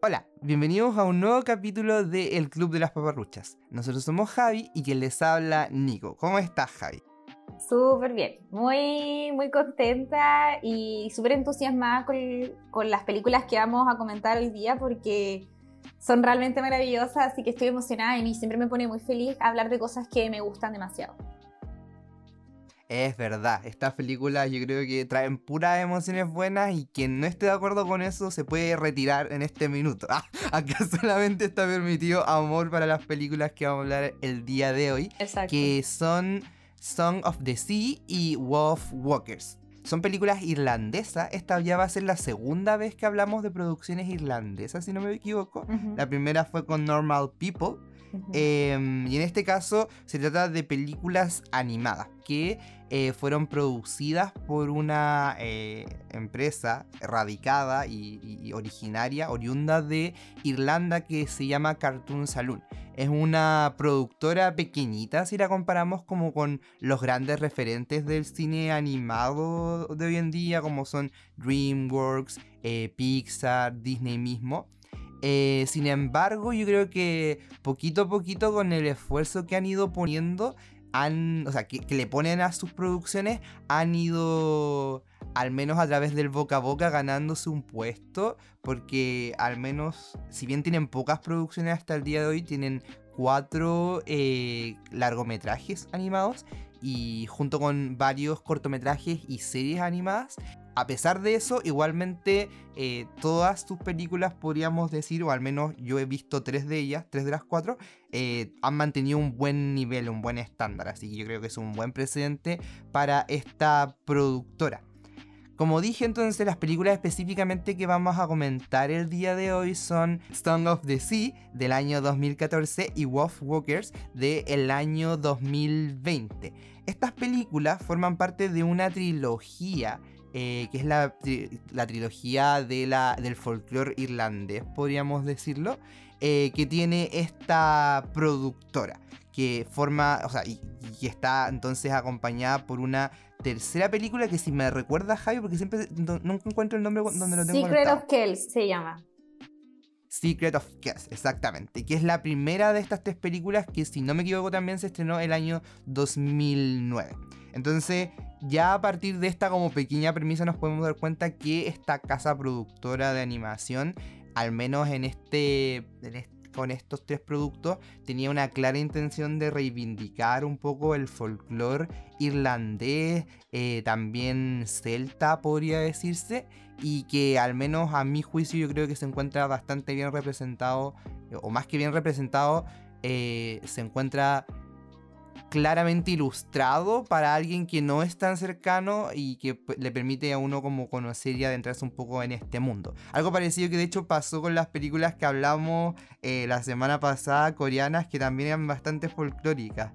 Hola, bienvenidos a un nuevo capítulo de El Club de las Paparruchas. Nosotros somos Javi y quien les habla Nico. ¿Cómo estás, Javi? Súper bien, muy, muy contenta y súper entusiasmada con, con, las películas que vamos a comentar hoy día porque son realmente maravillosas, así que estoy emocionada y siempre me pone muy feliz hablar de cosas que me gustan demasiado. Es verdad, estas películas yo creo que traen puras emociones buenas y quien no esté de acuerdo con eso se puede retirar en este minuto. Ah, acá solamente está permitido amor para las películas que vamos a hablar el día de hoy, Exacto. que son Song of the Sea y Wolf Walkers. Son películas irlandesas. Esta ya va a ser la segunda vez que hablamos de producciones irlandesas, si no me equivoco. Uh -huh. La primera fue con Normal People. Eh, y en este caso se trata de películas animadas que eh, fueron producidas por una eh, empresa radicada y, y, originaria, oriunda de Irlanda, que se llama Cartoon Saloon. Es una productora pequeñita si la comparamos como con los grandes referentes del cine animado de hoy en día, como son DreamWorks, eh, Pixar, Disney mismo. Eh, sin embargo, yo creo que poquito a poquito con el esfuerzo que han ido poniendo, han, o sea, que, le ponen a sus producciones, han ido, al menos a través del boca a boca, ganándose un puesto, porque al menos, si bien tienen pocas producciones hasta el día de hoy, tienen cuatro eh, largometrajes animados y junto con varios cortometrajes y series animadas. A pesar de eso, igualmente eh, todas sus películas podríamos decir, o al menos yo he visto tres de ellas, tres de las cuatro, eh, han mantenido un buen nivel, un buen estándar. Así que yo creo que es un buen precedente para esta productora. Como dije entonces, las películas específicamente que vamos a comentar el día de hoy son Song of the Sea del año 2014 y Wolf Walkers del año 2020. Estas películas forman parte de una trilogía eh, que es la, la trilogía de la, del folclore irlandés, podríamos decirlo, eh, que tiene esta productora que forma, o sea, y, y, está entonces acompañada por una tercera película que si me recuerda Javi, porque siempre no, nunca encuentro el nombre donde lo tengo Secret anotado. of Kells se llama. Secret of Kells, exactamente, que es la primera de estas tres películas que si no me equivoco también se estrenó el año 2009. Entonces, ya a partir de esta como pequeña premisa nos podemos dar cuenta que esta casa productora de animación, al menos en este, en este con estos tres productos tenía una clara intención de reivindicar un poco el folclore irlandés, eh, también celta podría decirse, y que al menos a mi juicio yo creo que se encuentra bastante bien representado, o más que bien representado, eh, se encuentra claramente ilustrado para alguien que no es tan cercano y que le permite a uno como conocer y adentrarse un poco en este mundo. Algo parecido que de hecho pasó con las películas que hablamos eh, la semana pasada, coreanas, que también eran bastante folclóricas.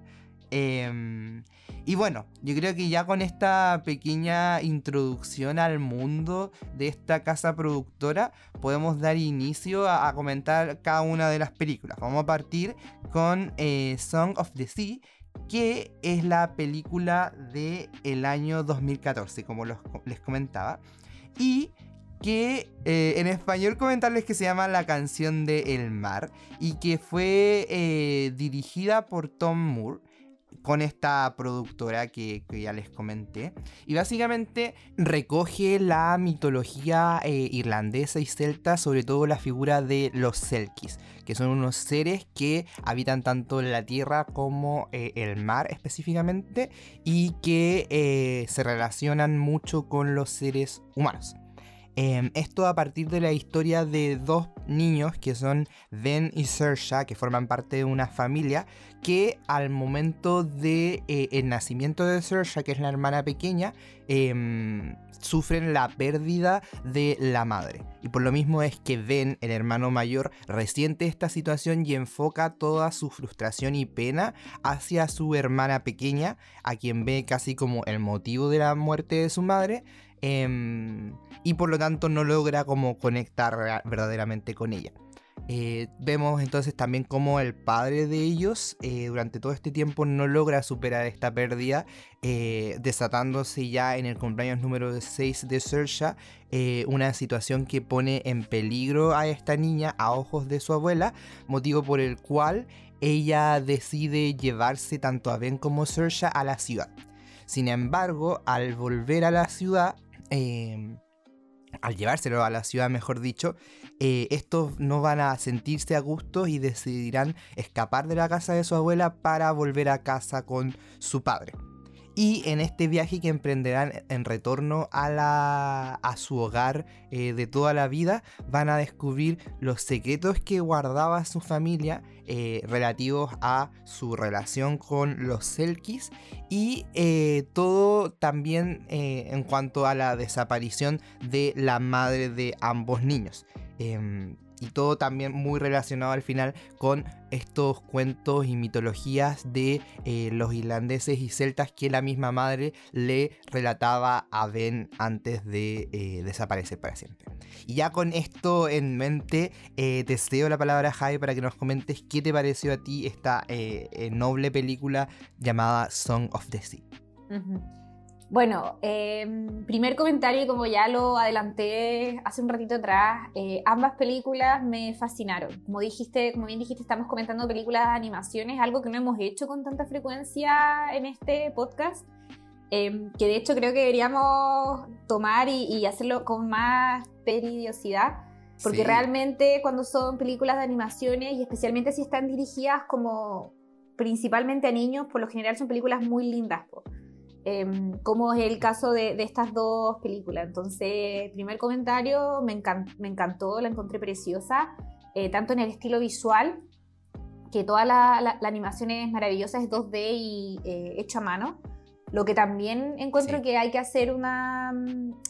Eh, y bueno, yo creo que ya con esta pequeña introducción al mundo de esta casa productora podemos dar inicio a, comentar cada una de las películas. Vamos a partir con eh, Song of the Sea, que es la película del el año 2014, como les comentaba. Y que eh, en español comentarles que se llama La canción de El mar y que fue eh, dirigida por Tom Moore con esta productora que, ya les comenté. Y básicamente recoge la mitología eh, irlandesa y celta, sobre todo la figura de los Selkis, que son unos seres que habitan tanto la tierra como eh, el mar específicamente, y que eh, se relacionan mucho con los seres humanos. Eh, esto a partir de la historia de dos niños que son Ben y Sersha, que forman parte de una familia, que al momento de eh, nacimiento de Sersha, que es la hermana pequeña, eh, sufren la pérdida de la madre. Y por lo mismo es que Ben, el hermano mayor, resiente esta situación y enfoca toda su frustración y pena hacia su hermana pequeña, a quien ve casi como el motivo de la muerte de su madre. Eh, y por lo tanto no logra como conectar verdaderamente con ella. Eh, vemos entonces también cómo el padre de ellos eh, durante todo este tiempo no logra superar esta pérdida, eh, desatándose ya en el cumpleaños número 6 de Sersha, una situación que pone en peligro a esta niña a ojos de su abuela, motivo por el cual ella decide llevarse tanto a Ben como Sersha a la ciudad. Sin embargo, al volver a la ciudad, al llevárselo a la ciudad, mejor dicho, eh, estos no van a sentirse a gusto y decidirán escapar de la casa de su abuela para volver a casa con su padre. Y en este viaje que emprenderán en retorno a, la, a su hogar eh, de toda la vida, van a descubrir los secretos que guardaba su familia eh, relativos a su relación con los Selkis y eh, todo también en cuanto a la desaparición de la madre de ambos niños. Y todo también muy relacionado al final con estos cuentos y mitologías de eh, los irlandeses y celtas que la misma madre le relataba a Ben antes de eh, desaparecer para siempre. Y ya con esto en mente, eh, te cedo la palabra Javi para que nos comentes qué te pareció a ti esta noble película llamada Song of the Sea. Bueno, em, primer comentario, como ya lo adelanté hace un ratito atrás, eh, ambas películas me fascinaron. Como dijiste, como bien dijiste, estamos comentando películas de animaciones, algo que no hemos hecho con tanta frecuencia en este podcast, em, que de hecho creo que deberíamos tomar y, hacerlo con más peridiosidad, porque realmente cuando son películas de animaciones y especialmente si están dirigidas como principalmente a niños, por lo general son películas muy lindas. Em, como es el caso de, estas dos películas. Entonces, primer comentario, me, encantó, la encontré preciosa, eh, tanto en el estilo visual, que toda la, animación es maravillosa, es 2D y eh, hecho a mano. Lo que también encuentro que hay que hacer una,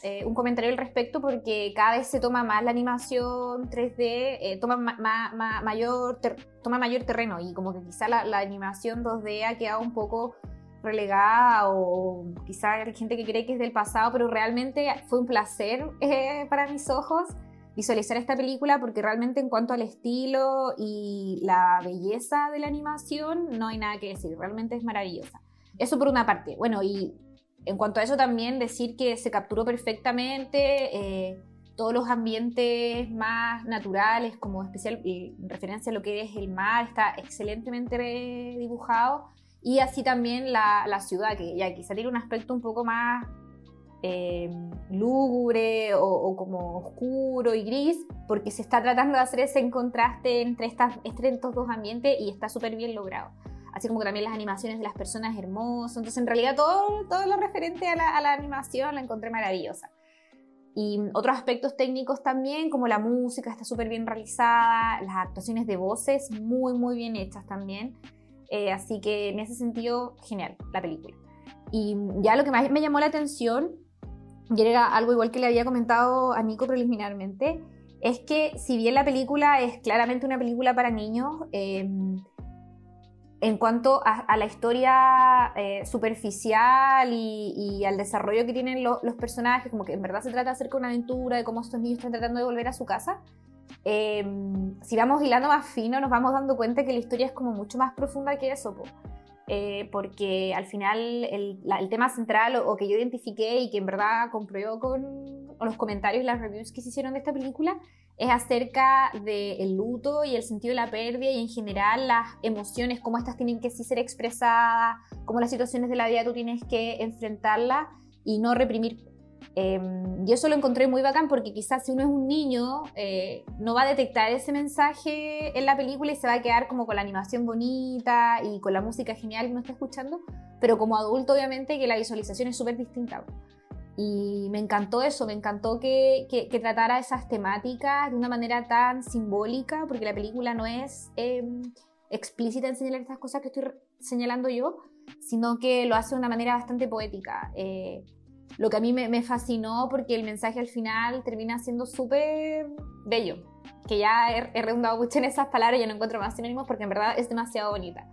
eh, un comentario al respecto porque cada vez se toma más la animación 3D, toma, mayor toma mayor terreno y como que quizá la, la animación 2D ha quedado un poco relegada o quizá hay gente que cree que es del pasado, pero realmente fue un placer eh, para mis ojos visualizar esta película porque realmente en cuanto al estilo y la belleza de la animación no hay nada que decir, realmente es maravillosa. Eso por una parte. Bueno, y en cuanto a eso también decir que se capturó perfectamente eh, todos los ambientes más naturales, como especial en referencia a lo que es el mar, está excelentemente dibujado y así también la, la ciudad, que ya quizá tiene un aspecto un poco más eh, lúgubre o, como oscuro y gris, porque se está tratando de hacer ese contraste entre, estas, entre estos dos ambientes y está súper bien logrado. Así como que también las animaciones de las personas hermosas. Entonces, en realidad, todo, todo lo referente a la, a la animación la encontré maravillosa. Y otros aspectos técnicos también, como la música está súper bien realizada, las actuaciones de voces muy, muy bien hechas también. Eh, así que en ese sentido, genial la película. Y ya lo que más me llamó la atención, y era algo igual que le había comentado a Nico preliminarmente, es que si bien la película es claramente una película para niños, em, en cuanto a, la historia eh, superficial y, al desarrollo que tienen los personajes, como que en verdad se trata acerca de una aventura, de cómo estos niños están tratando de volver a su casa, Em, si vamos hilando más fino, nos vamos dando cuenta que la historia es como mucho más profunda que eso, eh, porque al final el, tema central o, que yo identifiqué y que en verdad compruebo con, los comentarios y las reviews que se hicieron de esta película es acerca del luto y el sentido de la pérdida y en general las emociones, cómo estas tienen que sí ser expresadas, cómo las situaciones de la vida tú tienes que enfrentarlas y no reprimir Y eso lo encontré muy bacán porque quizás si uno es un niño eh, no va a detectar ese mensaje en la película y se va a quedar como con la animación bonita y con la música genial que uno está escuchando, pero como adulto obviamente que la visualización es súper distinta. Y me encantó eso, me encantó que, que, tratara esas temáticas de una manera tan simbólica, porque la película no es em, explícita en señalar estas cosas que estoy señalando yo, sino que lo hace de una manera bastante poética. Eh, lo que a mí me, fascinó porque el mensaje al final termina siendo súper bello, que ya he, redundado mucho en esas palabras, y no encuentro más sinónimos porque en verdad es demasiado bonita.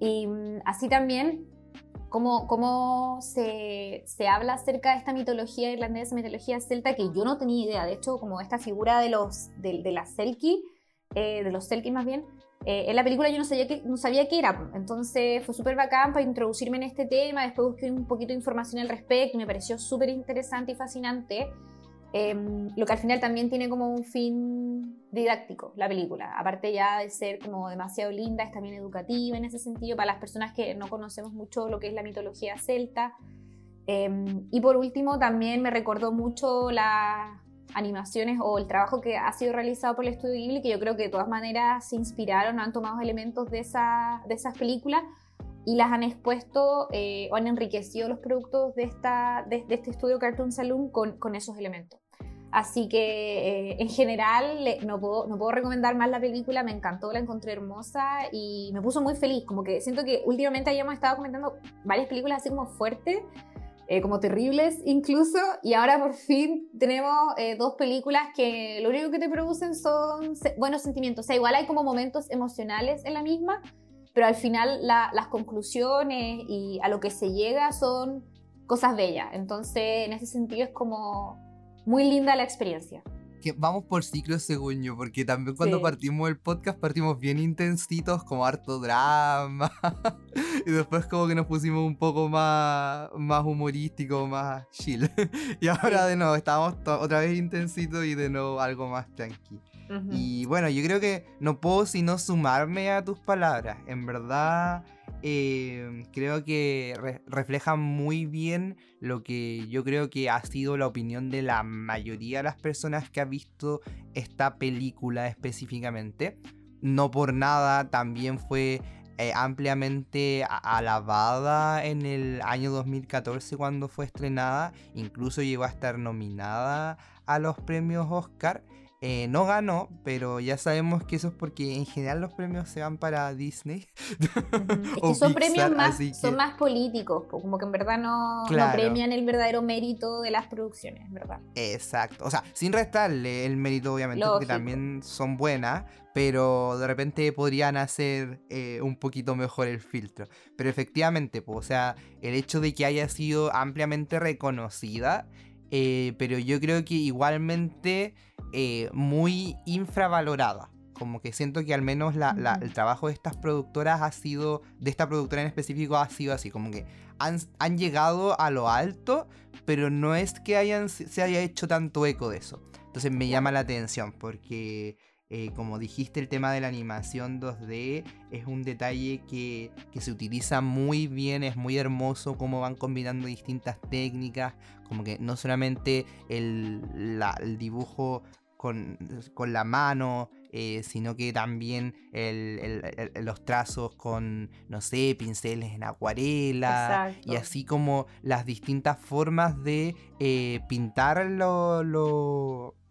Y mm, así también, como, como se, se, habla acerca de esta mitología irlandesa, mitología celta, que yo no tenía idea, de hecho, como esta figura de, los, de, la Selkie, eh, de los Selkie más bien, eh, en la película yo no sabía, que, no sabía qué era, entonces fue súper bacán para introducirme en este tema, después busqué un poquito de información al respecto y me pareció súper interesante y fascinante, em, lo que al final también tiene como un fin didáctico, la película, aparte ya de ser como demasiado linda, es también educativa en ese sentido para las personas que no conocemos mucho lo que es la mitología celta. Em, y por último también me recordó mucho la, animaciones o el trabajo que ha sido realizado por el estudio Ghibli, que yo creo que de todas maneras se inspiraron, han tomado elementos de, esa, de esas películas y las han expuesto eh, o han enriquecido los productos de, esta, de, este estudio Cartoon Saloon con, con esos elementos. Así que eh, en general no, puedo, no puedo recomendar más la película, me encantó, la encontré hermosa y me puso muy feliz, como que siento que últimamente habíamos estado comentando varias películas así como fuertes eh, como terribles incluso, y ahora por fin tenemos eh, dos películas que lo único que te producen son buenos sentimientos, o sea, igual hay como momentos emocionales en la misma, pero al final las conclusiones y a lo que se llega son cosas bellas, entonces en ese sentido es como muy linda la experiencia que vamos por ciclos según yo, porque también cuando partimos el podcast partimos bien intensitos, como harto drama, y después como que nos pusimos un poco más, más humorístico, más chill. y ahora de nuevo estamos otra vez intensitos y de nuevo algo más tranquilo. Y bueno, yo creo que no puedo sino sumarme a tus palabras. En verdad, eh, creo que refleja muy bien lo que yo creo que ha sido la opinión de la mayoría de las personas que ha visto esta película específicamente. No por nada, también fue eh, ampliamente alabada en el año 2014 cuando fue estrenada. Incluso llegó a estar nominada a los premios Oscar. Eh, no ganó, pero ya sabemos que eso es porque en general los premios se van para Disney. son premios más, son más políticos, como que en verdad no, premian el verdadero mérito de las producciones, ¿verdad? Exacto. O sea, sin restarle el mérito, obviamente, porque también son buenas, pero de repente podrían hacer eh, un poquito mejor el filtro. Pero efectivamente, pues, o sea, el hecho de que haya sido ampliamente reconocida eh, pero yo creo que igualmente eh, muy infravalorada. Como que siento que al menos el trabajo de estas productoras ha sido, de esta productora en específico ha sido así, como que han, llegado a lo alto, pero no es que hayan, se haya hecho tanto eco de eso. Entonces me llama la atención porque eh, como dijiste, el tema de la animación 2D es un detalle que, se utiliza muy bien, es muy hermoso cómo van combinando distintas técnicas, como que no solamente el, dibujo con, la mano, eh, sino que también los trazos con, no sé, pinceles en acuarela, y así como las distintas formas de eh, pintar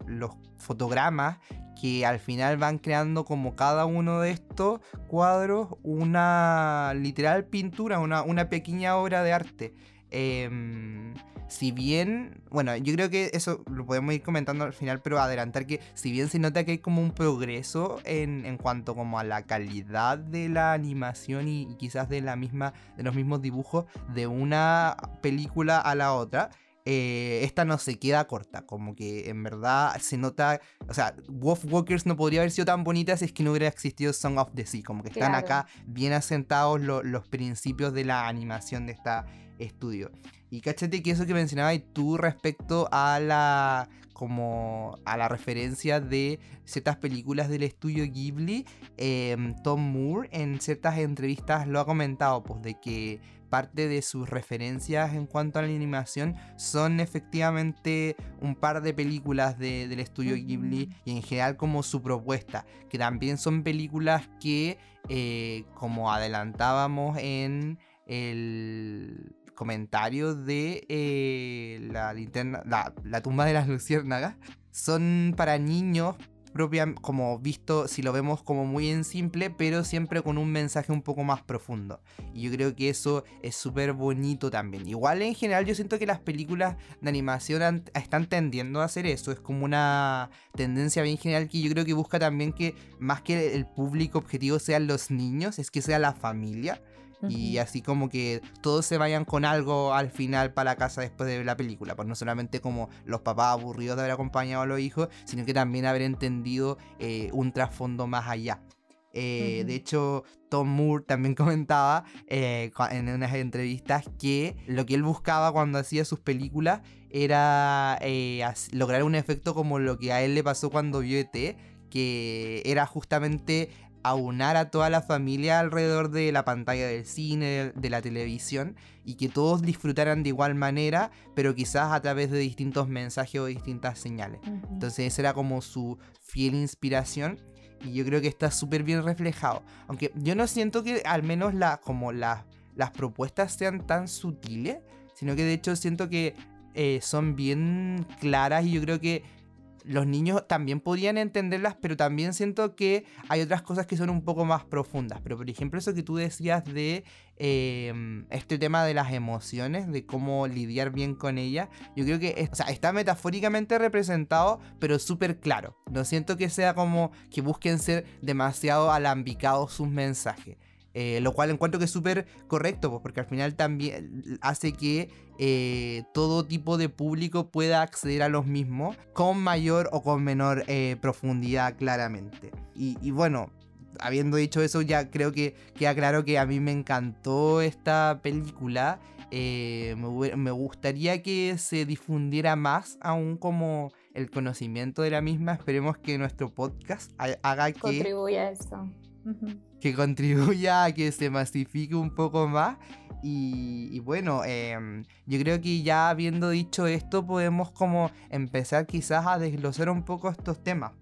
los fotogramas que al final van creando como cada uno de estos cuadros una literal pintura, una, una pequeña obra de arte. Em, si bien, bueno, yo creo que eso lo podemos ir comentando al final, pero adelantar que si bien se nota que hay como un progreso en, en cuanto como a la calidad de la animación y, y, quizás de la misma, de los mismos dibujos de una película a la otra, eh, esta no se queda corta, como que en verdad se nota, o sea, Wolf Walkers no podría haber sido tan bonita si es que no hubiera existido Song of the Sea, como que están acá bien asentados los principios de la animación de este estudio. Y cáchate que eso que mencionabas tú respecto a la como a la referencia de ciertas películas del estudio Ghibli, em, Tom Moore en ciertas entrevistas lo ha comentado, pues de que parte de sus referencias en cuanto a la animación son efectivamente un par de películas del estudio Ghibli y en general como su propuesta, que también son películas que, eh, como adelantábamos en el comentario de eh, la linterna, la, la tumba de las luciérnagas, son para niños propia, como visto, si lo vemos como muy en simple, pero siempre con un mensaje un poco más profundo. Y yo creo que eso es súper bonito también. Igual en general yo siento que las películas de animación están tendiendo a hacer eso. Es como una tendencia bien general que yo creo que busca también que más que el público objetivo sean los niños, es que sea la familia. Y así como que todos se vayan con algo al final para la casa después de ver la película. Pues no solamente como los papás aburridos de haber acompañado a los hijos, sino que también haber entendido eh, un trasfondo más allá. Eh, de hecho, Tom Moore también comentaba eh, en unas entrevistas que lo que él buscaba cuando hacía sus películas era lograr un efecto como lo que a él le pasó cuando vio ET, que era justamente aunar a toda la familia alrededor de la pantalla del cine, de la televisión, y que todos disfrutaran de igual manera, pero quizás a través de distintos mensajes o distintas señales. Entonces esa era como su fiel inspiración. Y yo creo que está súper bien reflejado. Aunque yo no siento que al menos la, como las propuestas sean tan sutiles, sino que de hecho siento que eh, son bien claras y yo creo que los niños también podrían entenderlas, pero también siento que hay otras cosas que son un poco más profundas. Pero por ejemplo, eso que tú decías de em, este tema de las emociones, de cómo lidiar bien con ellas, yo creo que está metafóricamente representado, pero súper claro. No siento que sea como que busquen ser demasiado alambicados sus mensajes. Eh, lo cual encuentro que es súper correcto, pues, porque al final también hace que eh, todo tipo de público pueda acceder a los mismos con mayor o con menor eh, profundidad claramente. Y, bueno, habiendo dicho eso, ya creo que queda claro que a mí me encantó esta película. me, gustaría que se difundiera más aún como el conocimiento de la misma. Esperemos que nuestro podcast haga que... Contribuya a eso que contribuya a que se masifique un poco más. Y, bueno, em, yo creo que ya habiendo dicho esto, podemos como empezar quizás a desglosar un poco estos temas.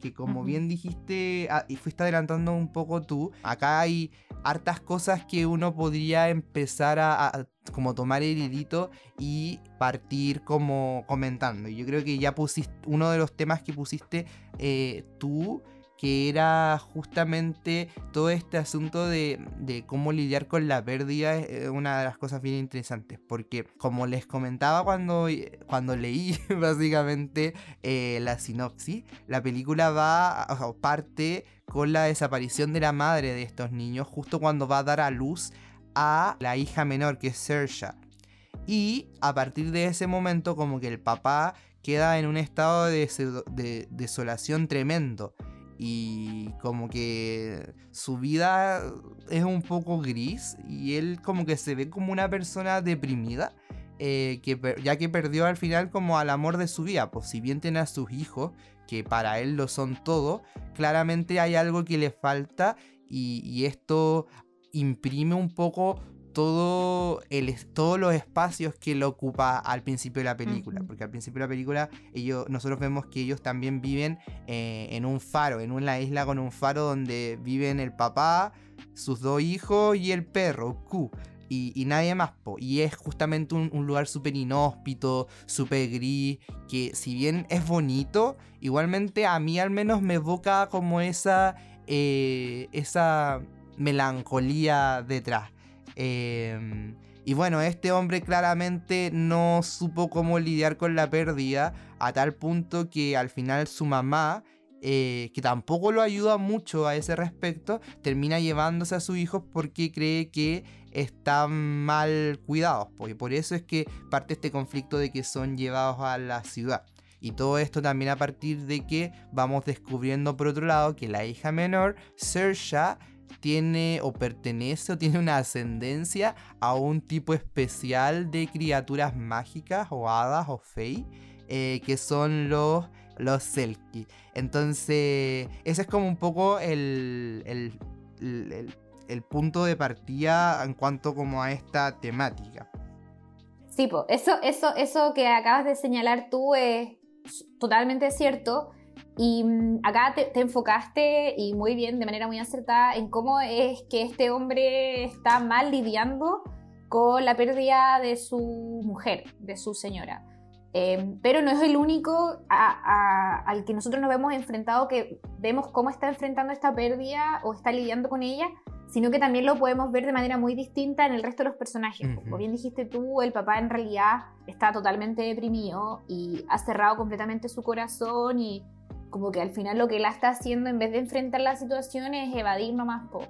que como bien dijiste ah, y fuiste adelantando un poco tú, acá hay hartas cosas que uno podría empezar a, como tomar el hilito y partir como comentando. Y yo creo que ya pusiste, uno de los temas que pusiste eh, tú que era justamente todo este asunto de, cómo lidiar con la pérdida, es una de las cosas bien interesantes, porque como les comentaba cuando, cuando leí básicamente eh, la sinopsis, la película va, o parte con la desaparición de la madre de estos niños, justo cuando va a dar a luz a la hija menor, que es Sersha. Y a partir de ese momento, como que el papá queda en un estado de desolación tremendo y como que su vida es un poco gris y él como que se ve como una persona deprimida. Eh, que, ya que perdió al final como al amor de su vida, pues si bien tiene a sus hijos, que para él lo son todo, claramente hay algo que le falta y, y esto imprime un poco todo el, todos los espacios que lo ocupa al principio de la película. Porque al principio de la película ellos, nosotros vemos que ellos también viven eh, en un faro, en una isla con un faro donde viven el papá, sus dos hijos y el perro, Q. Y, nadie más, y es justamente un, lugar súper inhóspito, súper gris, que si bien es bonito, igualmente a mí al menos me evoca como esa, eh, esa melancolía detrás. Em, y bueno, este hombre claramente no supo cómo lidiar con la pérdida a tal punto que al final su mamá, eh, que tampoco lo ayuda mucho a ese respecto, termina llevándose a sus hijos porque cree que están mal cuidados. Y por eso es que parte este conflicto de que son llevados a la ciudad. Y todo esto también a partir de que vamos descubriendo por otro lado que la hija menor, Sersha, tiene o pertenece o tiene una ascendencia a un tipo especial de criaturas mágicas o hadas o fey eh, que son los, los Selkie. Entonces, ese es como un poco el, el, el, punto de partida en cuanto como a esta temática. Sí, eso, eso, eso que acabas de señalar tú es totalmente cierto. Y mm, acá te, enfocaste y muy bien, de manera muy acertada, en cómo es que este hombre está mal lidiando con la pérdida de su mujer, de su señora. Em, pero no es el único al que nosotros nos vemos enfrentado, que vemos cómo está enfrentando esta pérdida o está lidiando con ella, sino que también lo podemos ver de manera muy distinta en el resto de los personajes. Como bien dijiste tú, el papá en realidad está totalmente deprimido y ha cerrado completamente su corazón y como que al final lo que él está haciendo en vez de enfrentar la situación es evadir nomás. Po.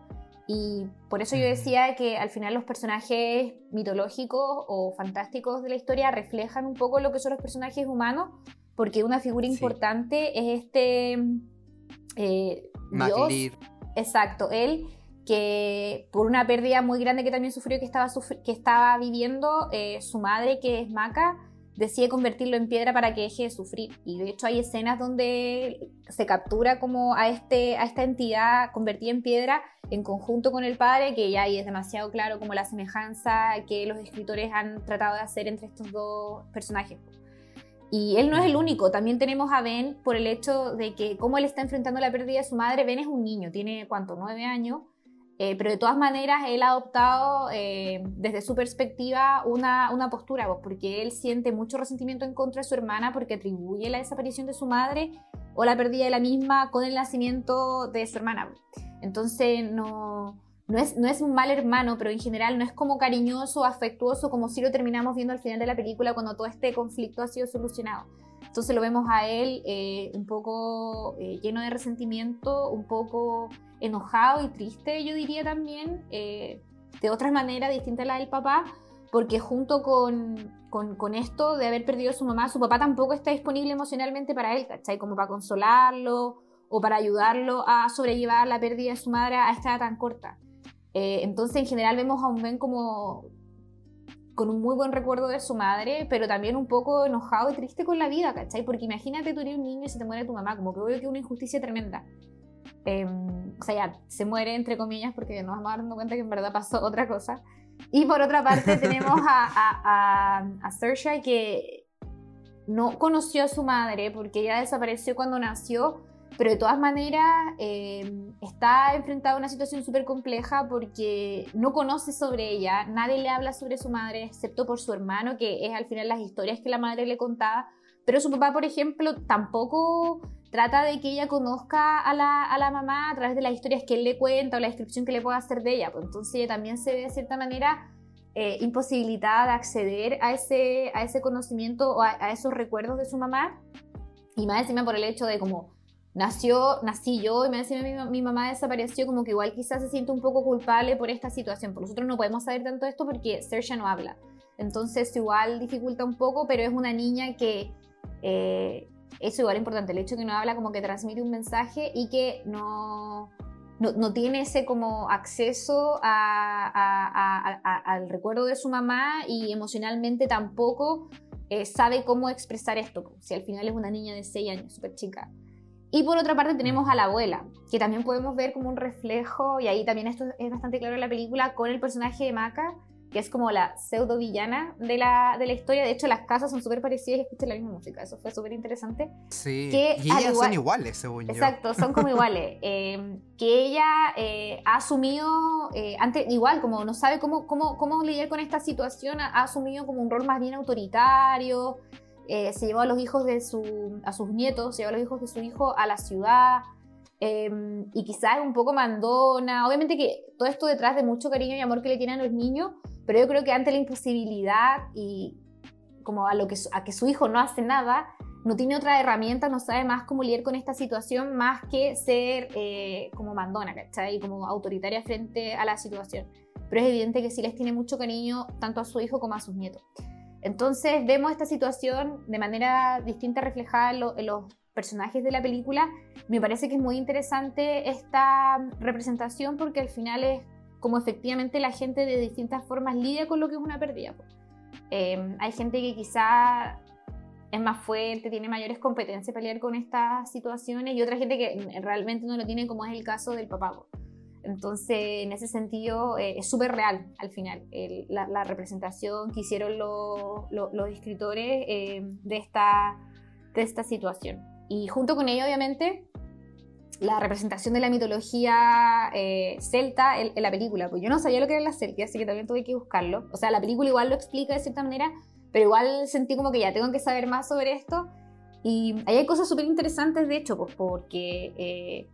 Y por eso yo decía que al final los personajes mitológicos o fantásticos de la historia reflejan un poco lo que son los personajes humanos, porque una figura importante es este eh, Dios. Exacto, él que por una pérdida muy grande que también sufrió, que estaba, que estaba viviendo, eh, su madre, que es Maca, decide convertirlo en piedra para que deje de sufrir. Y de hecho hay escenas donde se captura como a, este, a esta entidad convertida en piedra en conjunto con el padre, que ya ahí es demasiado claro como la semejanza que los escritores han tratado de hacer entre estos dos personajes. Y él no es el único, también tenemos a Ben por el hecho de que como él está enfrentando la pérdida de su madre, Ben es un niño, tiene cuánto, nueve años, eh, pero de todas maneras, él ha adoptado eh, desde su perspectiva una, una postura, pues, porque él siente mucho resentimiento en contra de su hermana porque atribuye la desaparición de su madre o la pérdida de la misma con el nacimiento de su hermana. Entonces, no, no, es, no es un mal hermano, pero en general no es como cariñoso, afectuoso, como si lo terminamos viendo al final de la película cuando todo este conflicto ha sido solucionado. Entonces lo vemos a él eh, un poco lleno de resentimiento, un poco enojado y triste, yo diría también, eh, de otra manera distinta a la del papá, porque junto con, con, esto de haber perdido a su mamá, su papá tampoco está disponible emocionalmente para él, ¿cachai? Como para consolarlo o para ayudarlo a sobrellevar la pérdida de su madre a esta edad tan corta. Eh, entonces, en general, vemos a un Ben como con un muy buen recuerdo de su madre, pero también un poco enojado y triste con la vida, ¿cachai? Porque imagínate tú eres un niño y se te muere tu mamá, como que veo que una injusticia tremenda. Em, o sea, ya se muere entre comillas porque nos vamos dando cuenta que en verdad pasó otra cosa. Y por otra parte tenemos a, a, a, a que no conoció a su madre porque ella desapareció cuando nació, pero de todas maneras em, está enfrentada a una situación súper compleja porque no conoce sobre ella, nadie le habla sobre su madre excepto por su hermano, que es al final las historias que la madre le contaba, pero su papá, por ejemplo, tampoco trata de que ella conozca a la, a la, mamá a través de las historias que él le cuenta o la descripción que le pueda hacer de ella. Pues entonces ella también se ve de cierta manera eh, imposibilitada de acceder a ese, a ese conocimiento o a, esos recuerdos de su mamá. Y más encima por el hecho de como nació, nací yo y más encima mi, mamá desapareció, como que igual quizás se siente un poco culpable por esta situación. Por nosotros no podemos saber tanto esto porque Sersha no habla. Entonces igual dificulta un poco, pero es una niña que... Eh, eso igual es importante, el hecho de que no habla como que transmite un mensaje y que no, no, tiene ese como acceso al recuerdo de su mamá y emocionalmente tampoco eh, sabe cómo expresar esto, si al final es una niña de 6 años, súper chica. Y por otra parte tenemos a la abuela, que también podemos ver como un reflejo, y ahí también esto es bastante claro en la película, con el personaje de Maca, que es como la pseudo villana de la, de la historia. De hecho, las casas son súper parecidas y escuchan la misma música. Eso fue súper interesante. Sí. Que y ellas son iguales, según Exacto, son como iguales. Eh, que ella eh, ha asumido, eh, antes, igual, como no sabe cómo, cómo, cómo lidiar con esta situación, ha, asumido como un rol más bien autoritario. Se llevó a los hijos de su, a sus nietos, se llevó a los hijos de su hijo a la ciudad. y quizás un poco mandona. Obviamente que todo esto detrás de mucho cariño y amor que le tienen los niños, pero yo creo que ante la imposibilidad y como a, lo que, a que su hijo no hace nada, no tiene otra herramienta, no sabe más cómo lidiar con esta situación más que ser eh, como mandona, ¿cachai? Como autoritaria frente a la situación. Pero es evidente que sí les tiene mucho cariño tanto a su hijo como a sus nietos. Entonces vemos esta situación de manera distinta reflejada en los personajes de la película. Me parece que es muy interesante esta representación porque al final es como efectivamente la gente de distintas formas lidia con lo que es una pérdida. Em, hay gente que quizá es más fuerte, tiene mayores competencias para pelear con estas situaciones y otra gente que realmente no lo tiene como es el caso del papá. Entonces, en ese sentido, eh, es súper real al final la, representación que hicieron los escritores eh, de, esta, de esta situación. Y junto con ello, obviamente, la representación de la mitología eh, celta en, la película. Pues yo no sabía lo que era la celta, así que también tuve que buscarlo. O sea, la película igual lo explica de cierta manera, pero igual sentí como que ya tengo que saber más sobre esto. Y ahí hay cosas súper interesantes, de hecho, pues porque eh,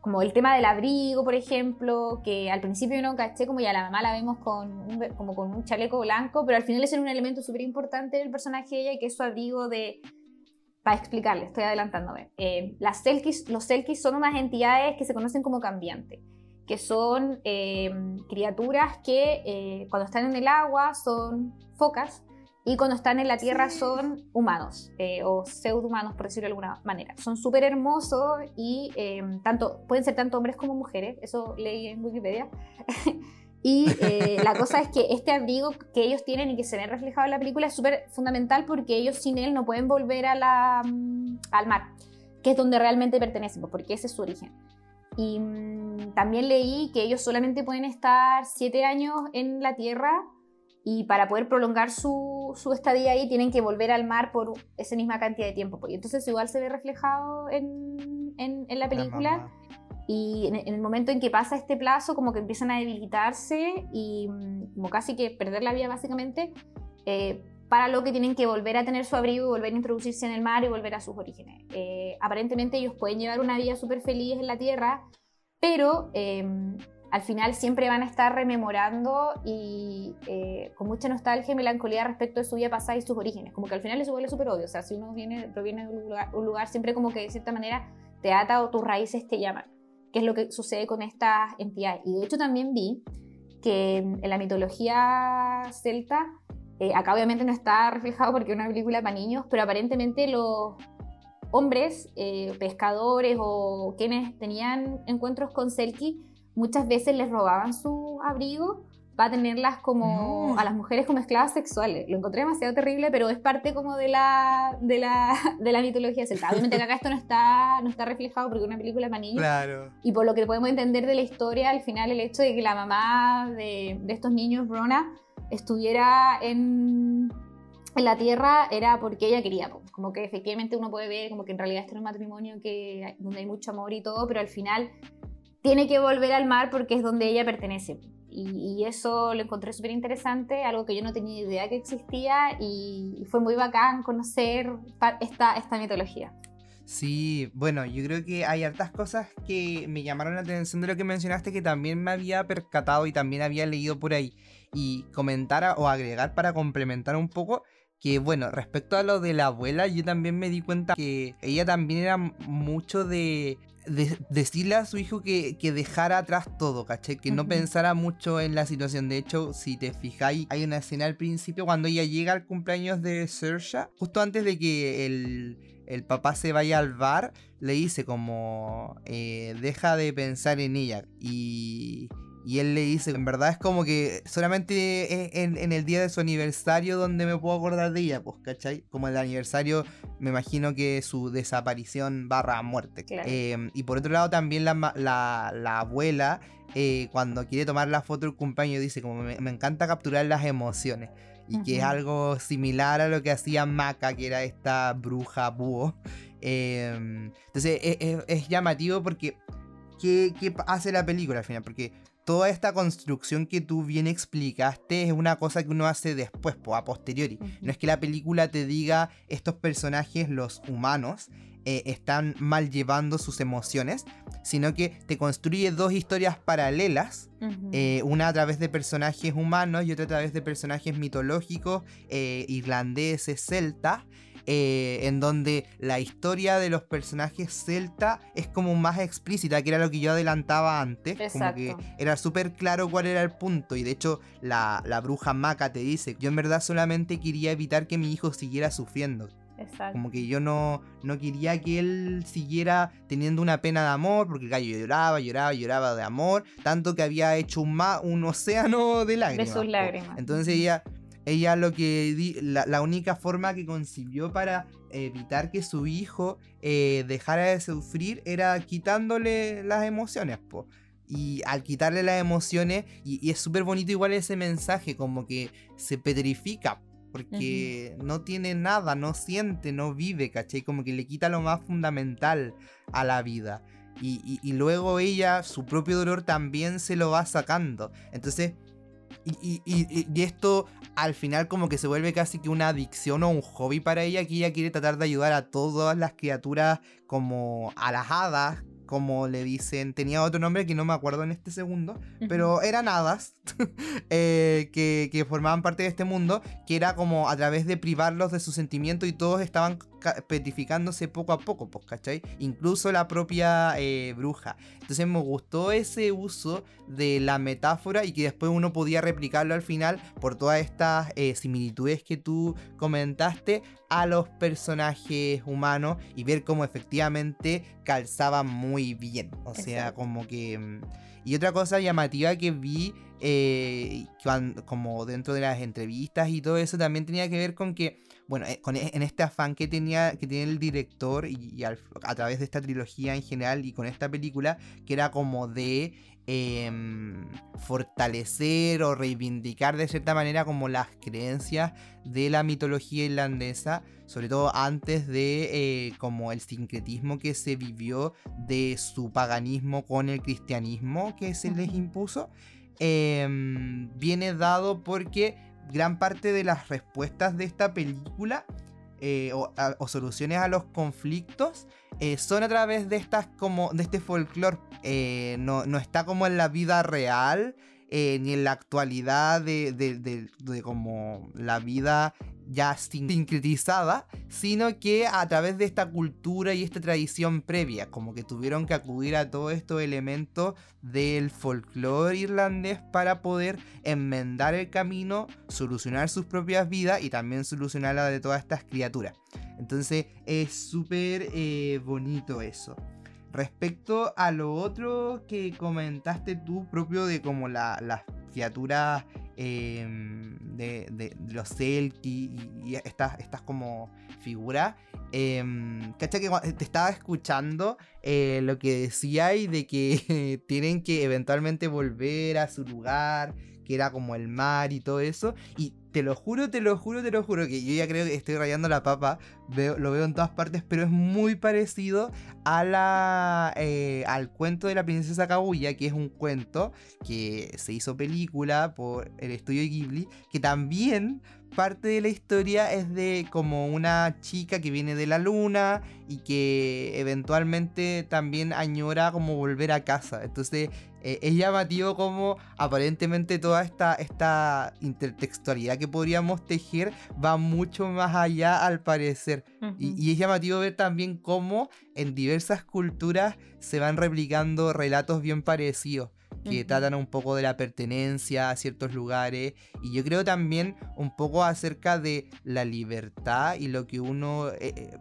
como el tema del abrigo, por ejemplo, que al principio no caché como ya la mamá la vemos con un, como con un chaleco blanco, pero al final es un elemento súper importante del personaje de ella, que es su abrigo de para explicarle, estoy adelantándome. Eh, las Selkis, los Selkis son unas entidades que se conocen como cambiantes. que son em, criaturas que eh, cuando están en el agua son focas y cuando están en la tierra son humanos eh, o pseudo-humanos, por decirlo de alguna manera. Son súper hermosos y em, tanto, pueden ser tanto hombres como mujeres, eso leí en Wikipedia. y eh, la cosa es que este abrigo que ellos tienen y que se ve reflejado en la película es súper fundamental porque ellos sin él no pueden volver a la, mm, al mar, que es donde realmente pertenecen, pues, porque ese es su origen. Y mm, también leí que ellos solamente pueden estar siete años en la Tierra y para poder prolongar su, su, estadía ahí tienen que volver al mar por esa misma cantidad de tiempo. Pues. Y entonces igual se ve reflejado en, en, en la película. y en, el momento en que pasa este plazo, como que empiezan a debilitarse y mm, como casi que perder la vida básicamente, eh, para lo que tienen que volver a tener su abrigo y volver a introducirse en el mar y volver a sus orígenes. Eh, aparentemente ellos pueden llevar una vida súper feliz en la Tierra, pero eh, al final siempre van a estar rememorando y eh, con mucha nostalgia y melancolía respecto de su vida pasada y sus orígenes. Como que al final les vuelve súper obvio. O sea, si uno viene, proviene de un lugar, un lugar, siempre como que de cierta manera te ata o tus raíces te llaman. Que es lo que sucede con estas entidades. Y de hecho también vi que en la mitología celta, eh, acá obviamente no está reflejado porque es una película para niños, pero aparentemente los hombres, eh, pescadores o quienes tenían encuentros con Selkie, muchas veces les robaban su abrigo para tenerlas como a las mujeres como esclavas sexuales. Lo encontré demasiado terrible, pero es parte como de la, de la, de la mitología celta. Obviamente acá esto no está, no está reflejado porque es una película para niños. Claro. Y por lo que podemos entender de la historia, al final el hecho de que la mamá de, de estos niños, Brona, estuviera en, en la tierra era porque ella quería, como que efectivamente uno puede ver como que en realidad este es un matrimonio que, donde hay mucho amor y todo, pero al final tiene que volver al mar porque es donde ella pertenece. Y, eso lo encontré súper interesante, algo que yo no tenía idea que existía y fue muy bacán conocer esta, esta mitología. Sí, bueno, yo creo que hay hartas cosas que me llamaron la atención de lo que mencionaste que también me había percatado y también había leído por ahí. Y comentar o agregar para complementar un poco que bueno, respecto a lo de la abuela, yo también me di cuenta que ella también era mucho de, decirle a su hijo que, dejara atrás todo, ¿caché? Que no pensara mucho en la situación. De hecho, si te fijáis, hay una escena al principio cuando ella llega al cumpleaños de Sersha, justo antes de que el, papá se vaya al bar, le dice como, eh, deja de pensar en ella. Y, y él le dice, en verdad es como que solamente en, el día de su aniversario donde me puedo acordar de ella, pues, ¿cachai? Como el aniversario, me imagino que su desaparición barra muerte. Em, y por otro lado también la, abuela, eh, cuando quiere tomar la foto del cumpleaños, dice como me, encanta capturar las emociones. Y que es algo similar a lo que hacía Maca, que era esta bruja búho. Em, entonces e, e, es, llamativo porque ¿qué, ¿qué, hace la película al final? Porque toda esta construcción que tú bien explicaste es una cosa que uno hace después, a posteriori. No es que la película te diga estos personajes, los humanos, eh, están mal llevando sus emociones, sino que te construye dos historias paralelas, eh, una a través de personajes humanos y otra a través de personajes mitológicos, eh, irlandeses, celtas, eh, en donde la historia de los personajes celta es como más explícita, que era lo que yo adelantaba antes, como que era súper claro cuál era el punto, y de hecho la, bruja maca te dice, yo en verdad solamente quería evitar que mi hijo siguiera sufriendo. Como que yo no, no quería que él siguiera teniendo una pena de amor, porque el gallo lloraba, lloraba, lloraba de amor, tanto que había hecho un, un océano de lágrimas. De sus lágrimas. Entonces ella ella lo que la, única forma que concibió para evitar que su hijo eh, dejara de sufrir era quitándole las emociones, po. Y al quitarle las emociones, y, es súper bonito igual ese mensaje, como que se petrifica, porque no tiene nada, no siente, no vive, ¿cachai? Como que le quita lo más fundamental a la vida. Y, y luego ella, su propio dolor también se lo va sacando. Entonces, y, esto al final como que se vuelve casi que una adicción o un hobby para ella, que ella quiere tratar de ayudar a todas las criaturas como a las hadas, como le dicen, tenía otro nombre que no me acuerdo en este segundo, pero eran hadas eh, que, que, formaban parte de este mundo, que era como a través de privarlos de sus sentimientos y todos estaban petrificándose poco a poco, pues, ¿cachai? Incluso la propia eh, bruja. Entonces me gustó ese uso de la metáfora y que después uno podía replicarlo al final por todas estas eh, similitudes que tú comentaste a los personajes humanos y ver cómo efectivamente calzaban muy bien. O sea, como que... Mm, y otra cosa llamativa que vi eh, como dentro de las entrevistas y todo eso también tenía que ver con que, bueno, eh, con, e, en este afán que tenía que tiene el director y, a través de esta trilogía en general y con esta película, que era como de em, fortalecer o reivindicar de cierta manera como las creencias de la mitología irlandesa, sobre todo antes de eh, como el sincretismo que se vivió de su paganismo con el cristianismo que se les impuso. Em, viene dado porque gran parte de las respuestas de esta película eh, o, soluciones a los conflictos eh, son a través de estas como de este folclore eh, no, no, está como en la vida real ni en la actualidad de, de, de como la vida ya sincretizada, sino que a través de esta cultura y esta tradición previa, como que tuvieron que acudir a todos estos elementos del folclore irlandés para poder enmendar el camino, solucionar sus propias vidas y también solucionar la de todas estas criaturas. Entonces es súper eh, bonito eso. Respecto a lo otro que comentaste tú propio de como las criaturas Em, de, los Selkie y, estas, estas como figuras. Eh, Que te estaba escuchando eh, lo que decía y de que tienen que eventualmente volver a su lugar, que era como el mar y todo eso. Y te lo juro, te lo juro, te lo juro, que yo ya creo que estoy rayando la papa, lo veo en todas partes, pero es muy parecido a la, eh, al cuento de la princesa Kaguya, que es un cuento que se hizo película por el estudio Ghibli, que también parte de la historia es de como una chica que viene de la luna y que eventualmente también añora como volver a casa. Entonces eh, es llamativo como aparentemente toda esta, esta intertextualidad que podríamos tejer va mucho más allá al parecer. y, y, es llamativo ver también cómo en diversas culturas se van replicando relatos bien parecidos que tratan un poco de la pertenencia a ciertos lugares y yo creo también un poco acerca de la libertad y lo que uno... Eh, eh,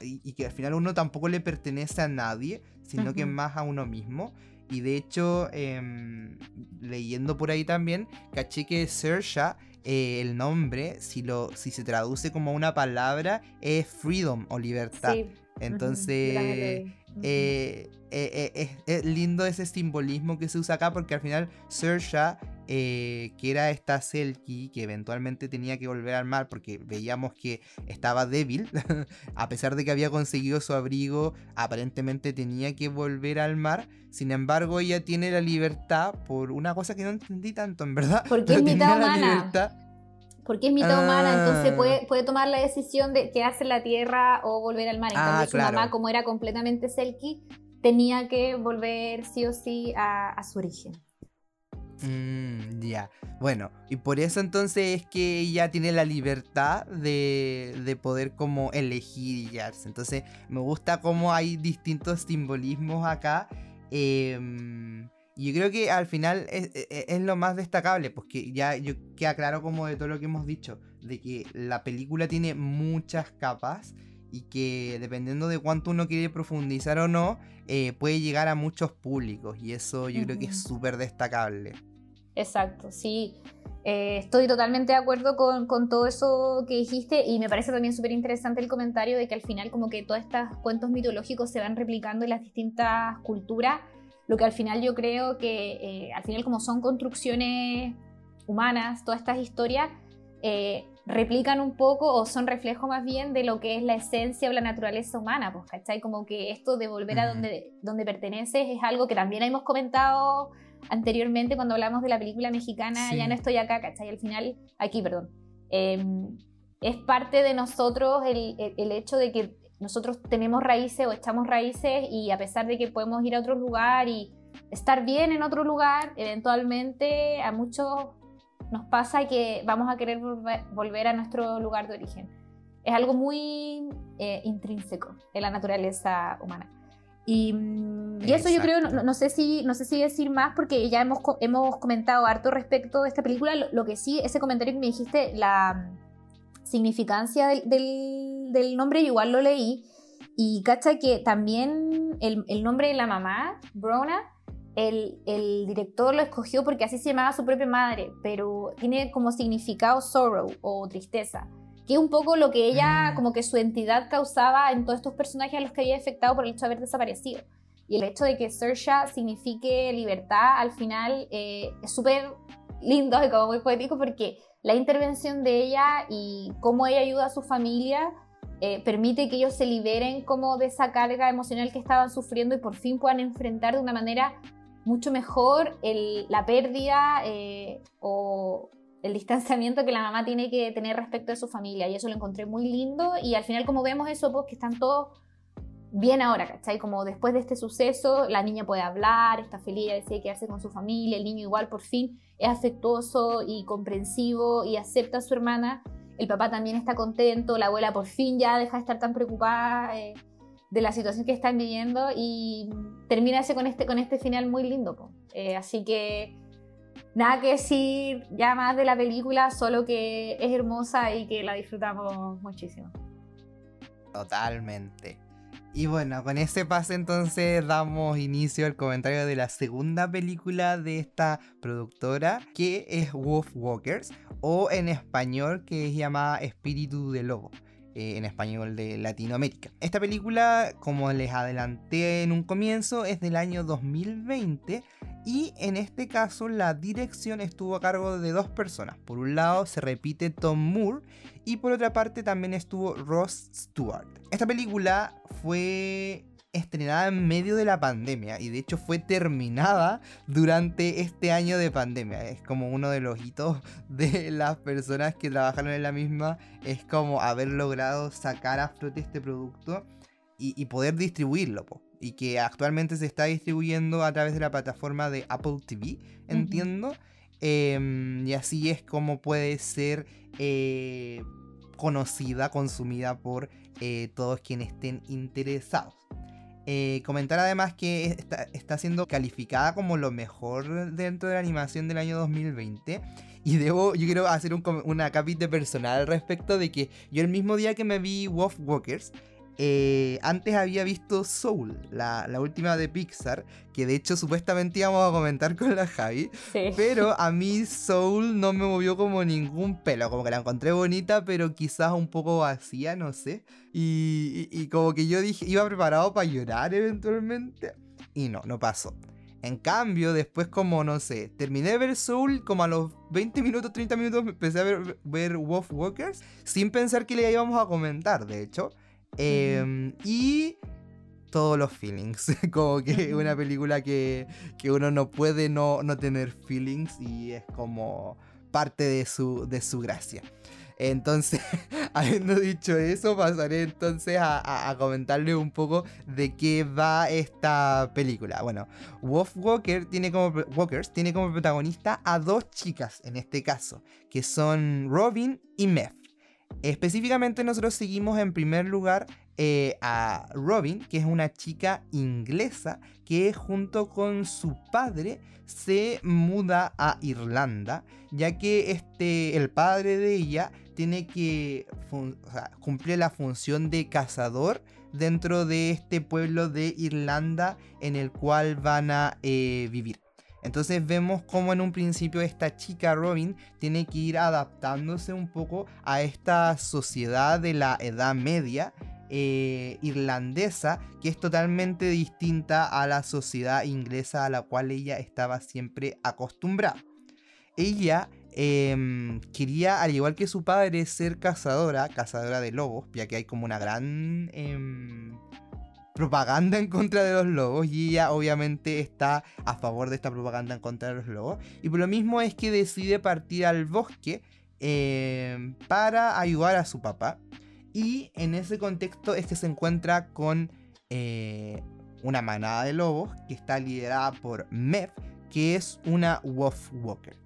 y, que al final uno tampoco le pertenece a nadie, sino que más a uno mismo. Y de hecho, em, leyendo por ahí también, caché que Sersha, eh, el nombre, si, lo, si se traduce como una palabra, es freedom o libertad. Entonces, eh, eh, eh, es, lindo ese simbolismo que se usa acá porque al final Sersha, que era esta Selkie que eventualmente tenía que volver al mar porque veíamos que estaba débil, a pesar de que había conseguido su abrigo, aparentemente tenía que volver al mar. Sin embargo, ella tiene la libertad por una cosa que no entendí tanto, en verdad. Porque es mitad humana porque es mitad humana, entonces puede, ah. puede, tomar la decisión de quedarse en la tierra o volver al mar. En ah, cambio, su mamá, como era completamente selkie, tenía que volver sí o sí a, su origen. Mm, ya, bueno, y por eso entonces es que ella tiene la libertad de, de poder como elegir y guiarse. Entonces me gusta cómo hay distintos simbolismos acá. Eh, y yo creo que al final e, e, es, lo más destacable, porque ya yo queda claro como de todo lo que hemos dicho, de que la película tiene muchas capas y que dependiendo de cuánto uno quiere profundizar o no, eh, puede llegar a muchos públicos y eso yo creo que es súper destacable. Exacto, sí. Eh, estoy totalmente de acuerdo con, con, todo eso que dijiste y me parece también súper interesante el comentario de que al final como que todos estos cuentos mitológicos se van replicando en las distintas culturas lo que al final yo creo que, eh, al final como son construcciones humanas, todas estas historias, eh, replican un poco o son reflejo más bien de lo que es la esencia o la naturaleza humana, pues, ¿cachai? Como que esto de volver a donde, donde perteneces es algo que también hemos comentado anteriormente cuando hablamos de la película mexicana Ya no estoy acá, ¿cachai? Al final, aquí, perdón. Em, es parte de nosotros el, el, hecho de que nosotros tenemos raíces o echamos raíces y a pesar de que podemos ir a otro lugar y estar bien en otro lugar, eventualmente a muchos nos pasa que vamos a querer volver a nuestro lugar de origen. es algo muy eh, intrínseco en la naturaleza humana. Y, mm, y eso yo creo, no, no, sé si, no sé si decir más porque ya hemos, hemos comentado harto respecto de esta película. Lo, lo, que sí, ese comentario que me dijiste, la significancia del, del, del nombre, igual lo leí. Y cacha que también el, el nombre de la mamá, Brona, el, el, director lo escogió porque así se llamaba su propia madre, pero tiene como significado sorrow o tristeza, que es un poco lo que ella, mm. como que su entidad causaba en todos estos personajes a los que había afectado por el hecho de haber desaparecido. Y el hecho de que Sersha signifique libertad, al final eh, es súper lindo y como muy poético porque la intervención de ella y cómo ella ayuda a su familia eh, permite que ellos se liberen como de esa carga emocional que estaban sufriendo y por fin puedan enfrentar de una manera mucho mejor la pérdida eh, o el distanciamiento que la mamá tiene que tener respecto de su familia. Y eso lo encontré muy lindo. Y al final, como vemos eso, pues que están todos bien ahora, ¿cachai? Como después de este suceso, la niña puede hablar, está feliz, decide quedarse con su familia, el niño igual por fin es afectuoso y comprensivo y acepta a su hermana. El papá también está contento, la abuela por fin ya deja de estar tan preocupada. Eh, de la situación que están viviendo y terminase con este, con este final muy lindo. Eh, así que nada que decir ya más de la película, solo que es hermosa y que la disfrutamos muchísimo. Totalmente. Y bueno, con ese pase entonces damos inicio al comentario de la segunda película de esta productora, que es Wolf Walkers, o en español que es llamada Espíritu de Lobo. Eh, en español de Latinoamérica. Esta película, como les adelanté en un comienzo, es del año 2020 y en este caso la dirección estuvo a cargo de dos personas. Por un lado se repite Tom Moore y por otra parte también estuvo Ross Stewart. Esta película fue estrenada en medio de la pandemia y de hecho fue terminada durante este año de pandemia. Es como uno de los hitos de las personas que trabajaron en la misma, es como haber logrado sacar a flote este producto y, poder distribuirlo. Y que actualmente se está distribuyendo a través de la plataforma de Apple TV, entiendo. Em, y así es como puede ser eh, conocida, consumida por eh, todos quienes estén interesados. Eh, comentar además que está, siendo calificada como lo mejor dentro de la animación del año 2020. Y debo, yo quiero hacer un, una capita personal al respecto de que yo el mismo día que me vi Wolf Walkers, eh, antes había visto Soul, la, última de Pixar, que de hecho supuestamente íbamos a comentar con la Javi. Pero a mí Soul no me movió como ningún pelo, como que la encontré bonita, pero quizás un poco vacía, no sé. Y, como que yo dije, iba preparado para llorar eventualmente. Y no, no pasó. En cambio, después como, no sé, terminé de ver Soul, como a los 20 minutos, 30 minutos empecé a ver, ver Wolf Walkers, sin pensar que le íbamos a comentar, de hecho. Em, y todos los feelings. como que una película que, uno no puede no, tener feelings y es como parte de su, de su gracia. Entonces, habiendo dicho eso, pasaré entonces a, a, comentarle un poco de qué va esta película. Bueno, Wolf Walker tiene como, Walkers tiene como protagonista a dos chicas en este caso, que son Robin y Meth. Específicamente nosotros seguimos en primer lugar eh, a Robin, que es una chica inglesa que junto con su padre se muda a Irlanda, ya que este, el padre de ella tiene que cumplir la función de cazador dentro de este pueblo de Irlanda en el cual van a eh, vivir. Entonces vemos como en un principio esta chica Robin tiene que ir adaptándose un poco a esta sociedad de la Edad Media eh, irlandesa que es totalmente distinta a la sociedad inglesa a la cual ella estaba siempre acostumbrada. Ella em, quería, al igual que su padre, ser cazadora, cazadora de lobos, ya que hay como una gran... Em, propaganda en contra de los lobos y ella obviamente está a favor de esta propaganda en contra de los lobos. Y por lo mismo es que decide partir al bosque eh, para ayudar a su papá. Y en ese contexto es que se encuentra con eh, una manada de lobos que está liderada por Mev, que es una Wolf Walker.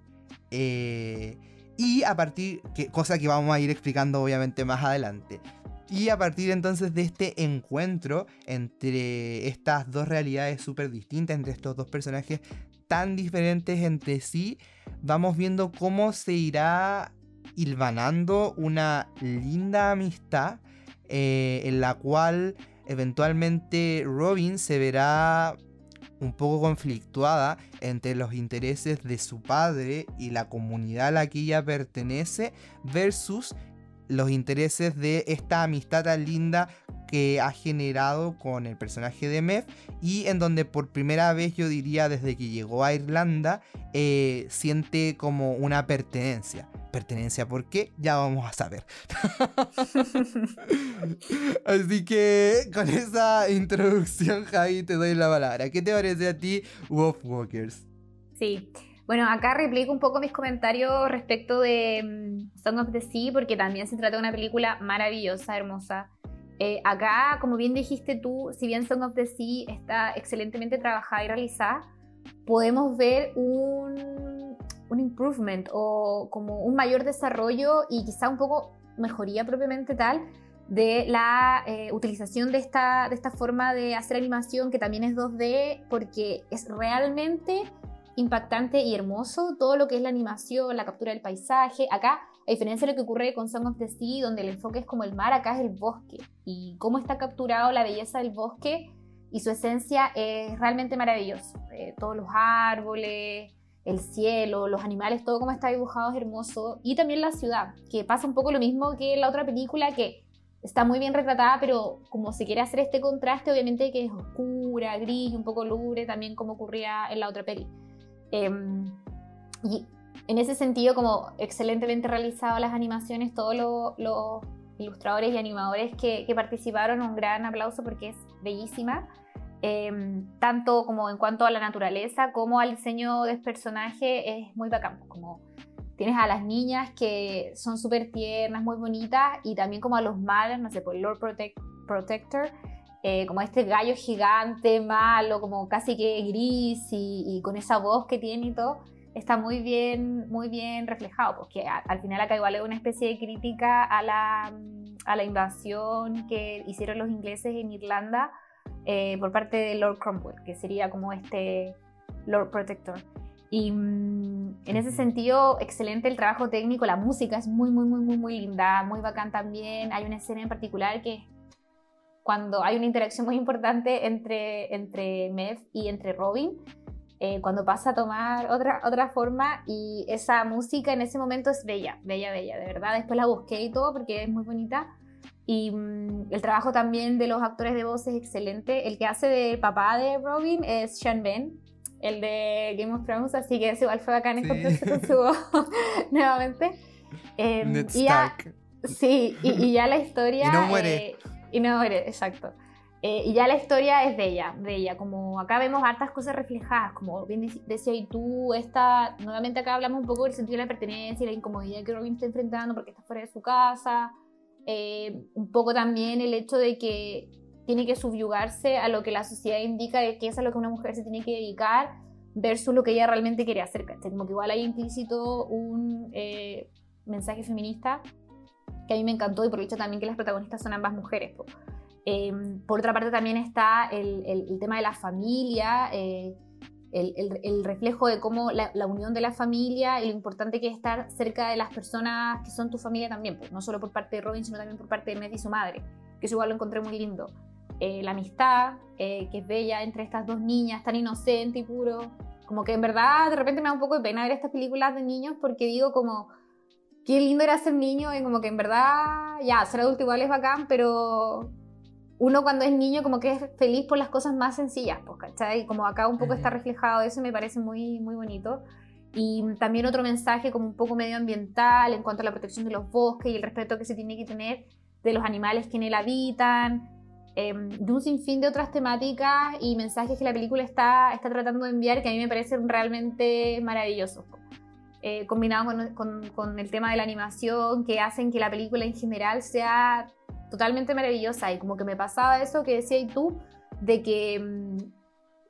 Eh, Y a partir, que, cosa que vamos a ir explicando obviamente más adelante. Y a partir entonces de este encuentro entre estas dos realidades súper distintas, entre estos dos personajes tan diferentes entre sí, vamos viendo cómo se irá hilvanando una linda amistad eh, en la cual eventualmente Robin se verá un poco conflictuada entre los intereses de su padre y la comunidad a la que ella pertenece versus los intereses de esta amistad tan linda que ha generado con el personaje de Mev y en donde por primera vez yo diría desde que llegó a Irlanda eh, siente como una pertenencia. Pertenencia, ¿por qué? Ya vamos a saber. Así que con esa introducción, Javi, te doy la palabra. ¿Qué te parece a ti, Wolf Walkers? Sí. Bueno, acá replico un poco mis comentarios respecto de mm, Song of the Sea, porque también se trata de una película maravillosa, hermosa. Eh, acá, como bien dijiste tú, si bien Song of the Sea está excelentemente trabajada y realizada, podemos ver un, un improvement o como un mayor desarrollo y quizá un poco mejoría propiamente tal de la eh, utilización de esta, de esta forma de hacer animación que también es 2D porque es realmente impactante y hermoso todo lo que es la animación, la captura del paisaje. Acá, a diferencia de lo que ocurre con Song of the Sea, donde el enfoque es como el mar, acá es el bosque. Y cómo está capturado la belleza del bosque y su esencia es realmente maravilloso. Eh, todos los árboles, el cielo, los animales, todo como está dibujado es hermoso. Y también la ciudad, que pasa un poco lo mismo que en la otra película, que está muy bien retratada, pero como se quiere hacer este contraste, obviamente que es oscura, gris, un poco lúgubre, también como ocurría en la otra peli. Em, y en ese sentido, como excelentemente realizado las animaciones, todos los ilustradores y animadores que, participaron, un gran aplauso porque es bellísima. Em, tanto como en cuanto a la naturaleza como al diseño del personaje es muy bacán. Como tienes a las niñas que son súper tiernas, muy bonitas, y también como a los malos, no sé, por Lord Protector, eh, como este gallo gigante, malo, como casi que gris y, con esa voz que tiene y todo, está muy bien, muy bien reflejado, porque al final acá igual es una especie de crítica a la, a la invasión que hicieron los ingleses en Irlanda eh, por parte de Lord Cromwell, que sería como este Lord Protector. Y mm, en ese sentido, excelente el trabajo técnico, la música es muy, muy, muy, muy, muy linda, muy bacán también. Hay una escena en particular que es cuando hay una interacción muy importante entre, entre Mev y entre Robin, eh, cuando pasa a tomar otra, otra forma y esa música en ese momento es bella, bella, bella, de verdad. Después la busqué y todo porque es muy bonita. Y mm, el trabajo también de los actores de voz es excelente. El que hace de papá de Robin es Sean Ben, el de Game of Thrones, así que es igual fue bacán encontrarse con su voz nuevamente. Eh, y ya, sí, y, ya la historia... y no muere. Eh, y no exacto. Eh, y ya la historia es bella, bella. Como acá vemos hartas cosas reflejadas, como bien decía y tú, esta, nuevamente acá hablamos un poco del sentido de la pertenencia y la incomodidad que Robin está enfrentando porque está fuera de su casa. Eh, un poco también el hecho de que tiene que subyugarse a lo que la sociedad indica de que es a lo que una mujer se tiene que dedicar versus lo que ella realmente quiere hacer. Como que igual hay implícito un eh, mensaje feminista que a mí me encantó y por hecho también que las protagonistas son ambas mujeres. Em, por otra parte también está el, el, tema de la familia, eh, el, el, reflejo de cómo la, la, unión de la familia y lo importante que es estar cerca de las personas que son tu familia también, no solo por parte de Robin, sino también por parte de Messi y su madre, que eso igual lo encontré muy lindo. Eh, la amistad, eh, que es bella entre estas dos niñas, tan inocente y puro. Como que en verdad de repente me da un poco de pena ver estas películas de niños porque digo como qué lindo era ser niño y como que en verdad, ya, ser adulto igual es bacán, pero uno cuando es niño como que es feliz por las cosas más sencillas, pues, ¿cachai? Y como acá un poco está reflejado eso me parece muy, muy bonito. Y también otro mensaje como un poco medioambiental en cuanto a la protección de los bosques y el respeto que se tiene que tener de los animales que en él habitan, em, de un sinfín de otras temáticas y mensajes que la película está, está tratando de enviar que a mí me parecen realmente maravillosos. Eh, combinado con, el tema de la animación, que hacen que la película en general sea totalmente maravillosa. Y como que me pasaba eso que decías tú, de que mm,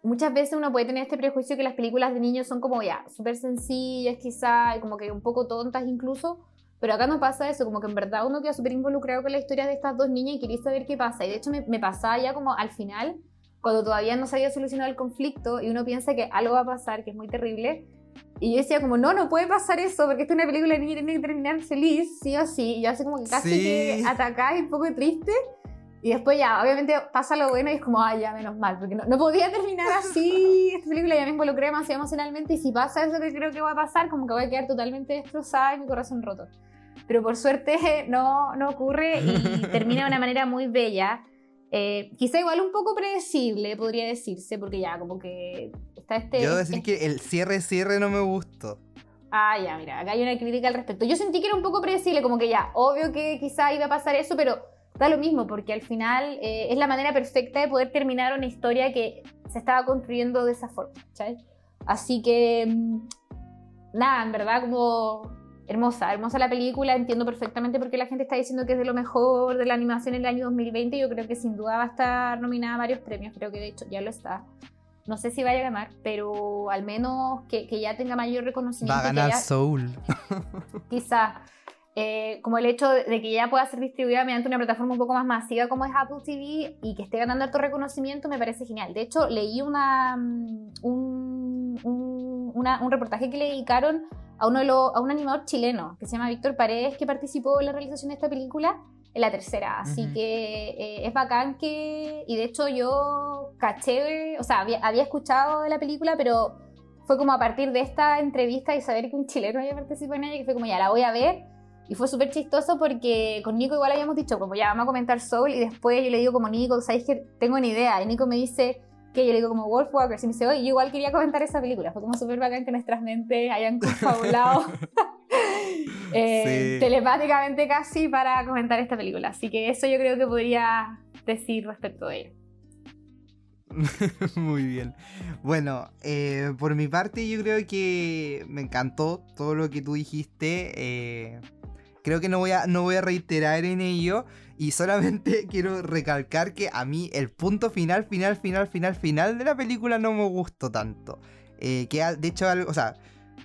muchas veces uno puede tener este prejuicio que las películas de niños son como ya, súper sencillas quizá, y como que un poco tontas incluso, pero acá no pasa eso, como que en verdad uno queda súper involucrado con la historia de estas dos niñas y quería saber qué pasa. Y de hecho me, me pasaba ya como al final, cuando todavía no se había solucionado el conflicto y uno piensa que algo va a pasar, que es muy terrible. Y yo decía como, no, no puede pasar eso, porque esta es una película de niña tiene que terminar feliz, sí o sí. Y yo así como que casi Sí. que atacada y un poco triste. Y después ya, obviamente pasa lo bueno y es como, ay, ya, menos mal, porque no, no podía terminar así. Esta película ya me involucré demasiado emocionalmente y si pasa eso que creo que va a pasar, como que voy a quedar totalmente destrozada y mi corazón roto. Pero por suerte no, no ocurre y termina de una manera muy bella. Eh, quizá igual un poco predecible, podría decirse, porque ya como que está este... Yo debo decir este- que el cierre cierre no me gustó. Ah, ya, mira, acá hay una crítica al respecto. Yo sentí que era un poco predecible, como que ya, obvio que quizá iba a pasar eso, pero da lo mismo, porque al final eh, es la manera perfecta de poder terminar una historia que se estaba construyendo de esa forma, ¿sabes? Así que, mm, nada, en verdad, como hermosa, hermosa la película, entiendo perfectamente por qué la gente está diciendo que es de lo mejor de la animación en el año 2020, yo creo que sin duda va a estar nominada a varios premios, creo que de hecho ya lo está. No sé si vaya a ganar, pero al menos que, que ya tenga mayor reconocimiento. Va a ganar ya- Soul. quizás eh, como el hecho de que ya pueda ser distribuida mediante una plataforma un poco más masiva como es Apple TV y que esté ganando alto reconocimiento me parece genial. De hecho, leí una, mm, un, un- una- un reportaje que le dedicaron a, uno de los- a un animador chileno que se llama Víctor Paredes que participó en la realización de esta película en la tercera. Así que eh, es bacán que... Y de hecho yo caché, o sea, había, había escuchado de la película, pero fue como a partir de esta entrevista y saber que un chileno había participado en ella, que fue como ya la voy a ver. Y fue súper chistoso porque con Nico igual habíamos dicho, como ya vamos a comentar Soul, y después yo le digo como Nico, ¿sabéis que tengo una idea? Y Nico me dice que yo le digo como Wolfwalkers, y me dice, oye, yo igual quería comentar esa película. Fue como súper bacán que nuestras mentes hayan confabulado eh, Sí. telepáticamente casi para comentar esta película. Así que eso yo creo que podría decir respecto de ella. Muy bien. Bueno, eh, por mi parte yo creo que me encantó todo lo que tú dijiste. eh, creo que no voy, a, no voy a reiterar en ello. Y solamente quiero recalcar que a mí el punto final, final, final, final, final de la película no me gustó tanto. Eh, que de hecho, algo, o sea,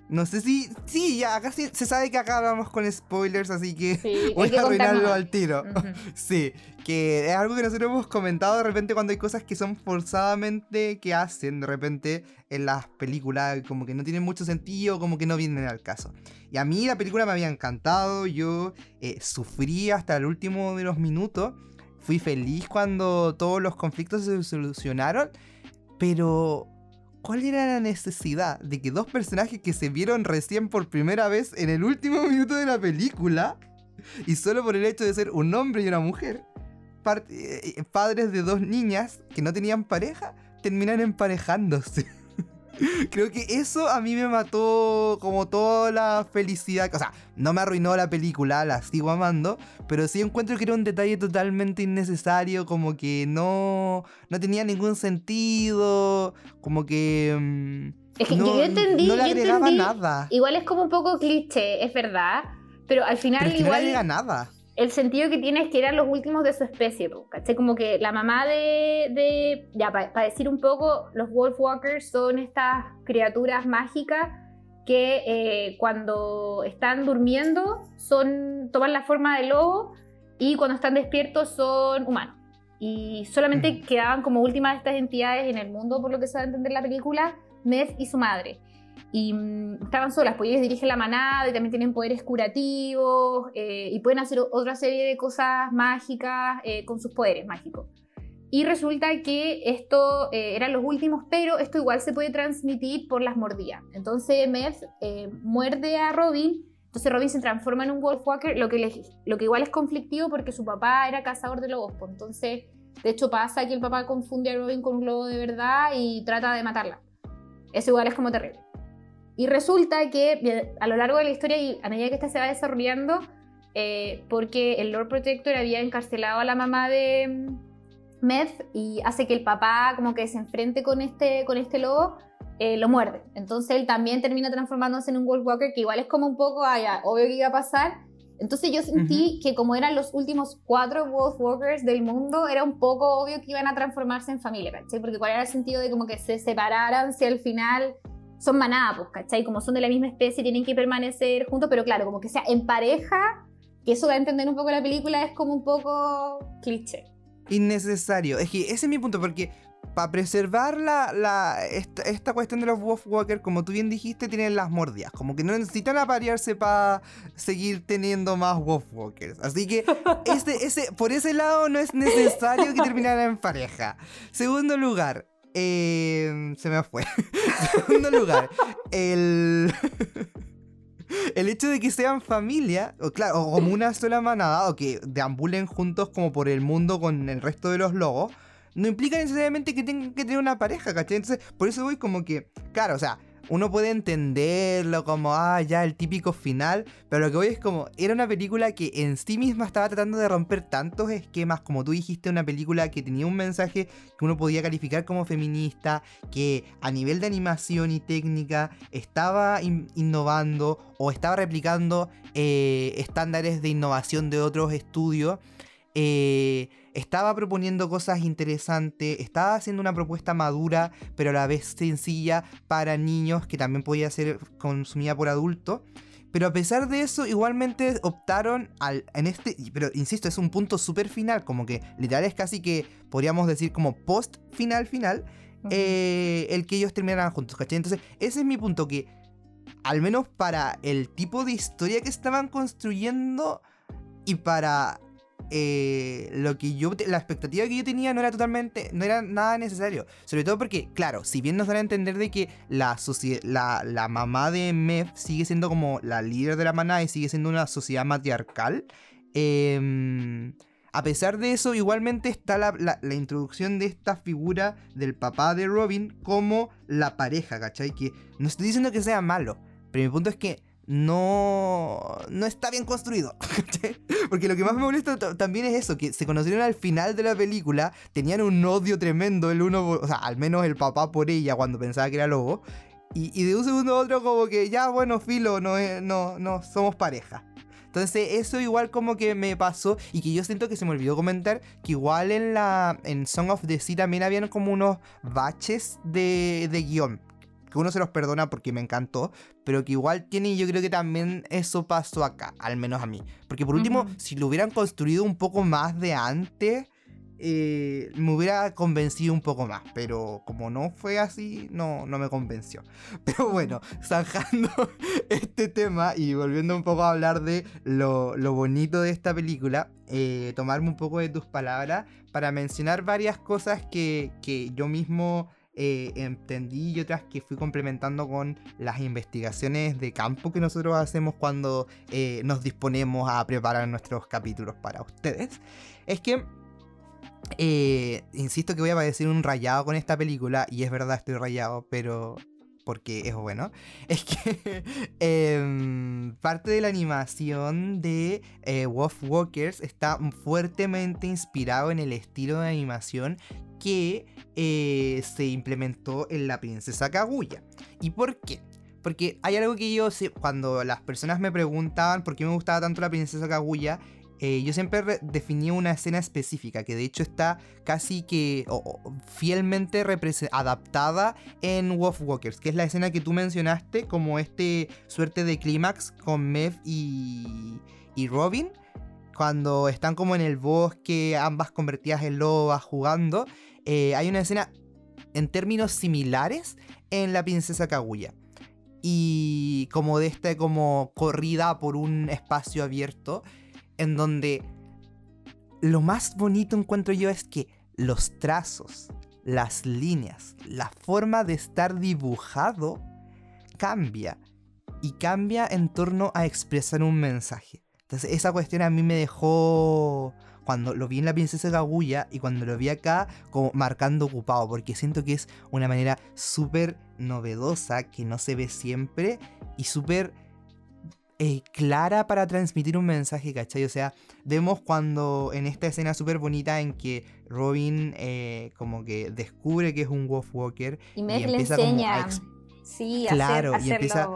no sé si... Sí, ya acá sí- se sabe que acá vamos con spoilers, así que Sí, voy que a arruinarlo al tiro. Sí, que es algo que nosotros hemos comentado de repente cuando hay cosas que son forzadamente que hacen de repente en las películas, como que no tienen mucho sentido, como que no vienen al caso. Y a mí la película me había encantado, yo eh, sufrí hasta el último de los minutos, fui feliz cuando todos los conflictos se solucionaron, pero ¿cuál era la necesidad de que dos personajes que se vieron recién por primera vez en el último minuto de la película, y solo por el hecho de ser un hombre y una mujer, eh, padres de dos niñas que no tenían pareja, terminan emparejándose? Creo que eso a mí me mató como toda la felicidad. O sea, no me arruinó la película, la sigo amando, pero sí encuentro que era un detalle totalmente innecesario, como que no, no tenía ningún sentido, como que... mm, Es que no, yo entendí, no le yo agregaba entendí, nada. Igual es como un poco cliché, es verdad, pero al final Pero es que no le igual agrega nada. El sentido que tiene es que eran los últimos de su especie, ¿cachai? Como que la mamá de, de ya, para decir un poco, los Wolfwalkers son estas criaturas mágicas que eh, cuando están durmiendo son, toman la forma de lobo y cuando están despiertos son humanos. Y solamente Ujú. quedaban como últimas de estas entidades en el mundo, por lo que se va a entender la película, Med y su madre. Y mm, estaban solas, pues ellos dirigen la manada y también tienen poderes curativos eh, y pueden hacer otra serie de cosas mágicas eh, con sus poderes mágicos. Y resulta que esto eh, eran los últimos, pero esto igual se puede transmitir por las mordidas. Entonces Med eh, muerde a Robin, entonces Robin se transforma en un Wolfwalker, lo que, le- lo que igual es conflictivo porque su papá era cazador de lobos. pues, entonces, de hecho pasa que el papá confunde a Robin con un lobo de verdad y trata de matarla. Eso igual es como terrible. Y resulta que bien, a lo largo de la historia y a medida que esta se va desarrollando, eh, porque el Lord Protector había encarcelado a la mamá de mm, Med y hace que el papá como que se enfrente con este, con este lobo, eh, lo muerde. Entonces él también termina transformándose en un Wolfwalker que igual es como un poco, ah, ya, obvio que iba a pasar. Entonces yo sentí que como eran los últimos cuatro Wolfwalkers del mundo, era un poco obvio que iban a transformarse en familia, ¿cachai? Porque cuál era el sentido de como que se separaran si al final son manada, pues, ¿cachai? Como son de la misma especie, tienen que permanecer juntos, pero claro, como que sea en pareja, que eso da a entender un poco la película, es como un poco cliché. Innecesario. Es que ese es mi punto, porque para preservar la, esta, cuestión de los Wolfwalkers, como tú bien dijiste, tienen las mordias. Como que no necesitan aparearse para seguir teniendo más Wolfwalkers. Así que ese, ese, por ese lado no es necesario que terminaran en pareja. Segundo lugar, eh, se me fue. Segundo lugar, el... el hecho de que sean familia, o claro, o como una sola manada, o que deambulen juntos como por el mundo con el resto de los lobos, no implica necesariamente que tengan que tener una pareja, ¿cachai? Entonces, por eso voy como que, claro, o sea, uno puede entenderlo como, ah, ya el típico final, pero lo que voy es como, era una película que en sí misma estaba tratando de romper tantos esquemas, como tú dijiste, una película que tenía un mensaje que uno podía calificar como feminista, que a nivel de animación y técnica estaba innovando o estaba replicando eh, estándares de innovación de otros estudios. Eh, estaba proponiendo cosas interesantes, estaba haciendo una propuesta madura, pero a la vez sencilla para niños que también podía ser consumida por adultos. Pero a pesar de eso, igualmente optaron al, en este, pero insisto, es un punto súper final, como que literal es casi que podríamos decir como post final final, eh, el que ellos terminaran juntos, ¿cachai? Entonces, ese es mi punto, que al menos para el tipo de historia que estaban construyendo y para eh, lo que yo la expectativa que yo tenía no era totalmente no era nada necesario sobre todo porque claro si bien nos dan a entender de que la la, la mamá de Mev sigue siendo como la líder de la manada y sigue siendo una sociedad matriarcal em, a pesar de eso, igualmente está la, la, introducción de esta figura del papá de Robin como la pareja, ¿cachai? Que no estoy diciendo que sea malo, pero mi punto es que no, no está bien construido. Porque lo que más me molesta también es eso, que se conocieron al final de la película, tenían un odio tremendo el uno, o sea, al menos el papá por ella cuando pensaba que era lobo, y, de un segundo a otro como que ya, bueno, filo, no, no, no somos pareja. Entonces eso igual como que me pasó y que yo siento que se me olvidó comentar que igual en la en Song of the Sea también habían como unos baches de, de guion que uno se los perdona porque me encantó, pero que igual tiene, yo creo que también eso pasó acá, al menos a mí. Porque por último, si lo hubieran construido un poco más de antes, eh, me hubiera convencido un poco más, pero como no fue así, no, no me convenció. Pero bueno, zanjando este tema y volviendo un poco a hablar de lo, bonito de esta película, eh, tomarme un poco de tus palabras para mencionar varias cosas que, que yo mismo eh, entendí y otras que fui complementando con las investigaciones de campo que nosotros hacemos cuando eh, nos disponemos a preparar nuestros capítulos para ustedes, es que eh, insisto que voy a parecer un rayado con esta película, y es verdad, estoy rayado, pero porque es bueno, es que em, parte de la animación de Wolf Walkers está fuertemente inspirado en el estilo de animación que eh, se implementó en la princesa Kaguya. ¿Y por qué? Porque hay algo que yo cuando las personas me preguntaban por qué me gustaba tanto la princesa Kaguya, eh, yo siempre definí una escena específica que de hecho está casi que fielmente adaptada en Wolf Walkers, que es la escena que tú mencionaste como este suerte de clímax con Mev y, y Robin, cuando están como en el bosque, ambas convertidas en lobas jugando. Eh, hay una escena en términos similares en La Princesa Kaguya. Y como de esta como corrida por un espacio abierto en donde lo más bonito encuentro yo es que los trazos, las líneas, la forma de estar dibujado cambia y cambia en torno a expresar un mensaje. Entonces esa cuestión a mí me dejó cuando lo vi en la princesa Kaguya y cuando lo vi acá como marcando ocupado, porque siento que es una manera súper novedosa que no se ve siempre y súper eh, clara para transmitir un mensaje, ¿cachai? O sea, vemos cuando en esta escena súper bonita en que Robin eh, como que descubre que es un Wolfwalker y, y empieza le enseña. sí, claro, y empieza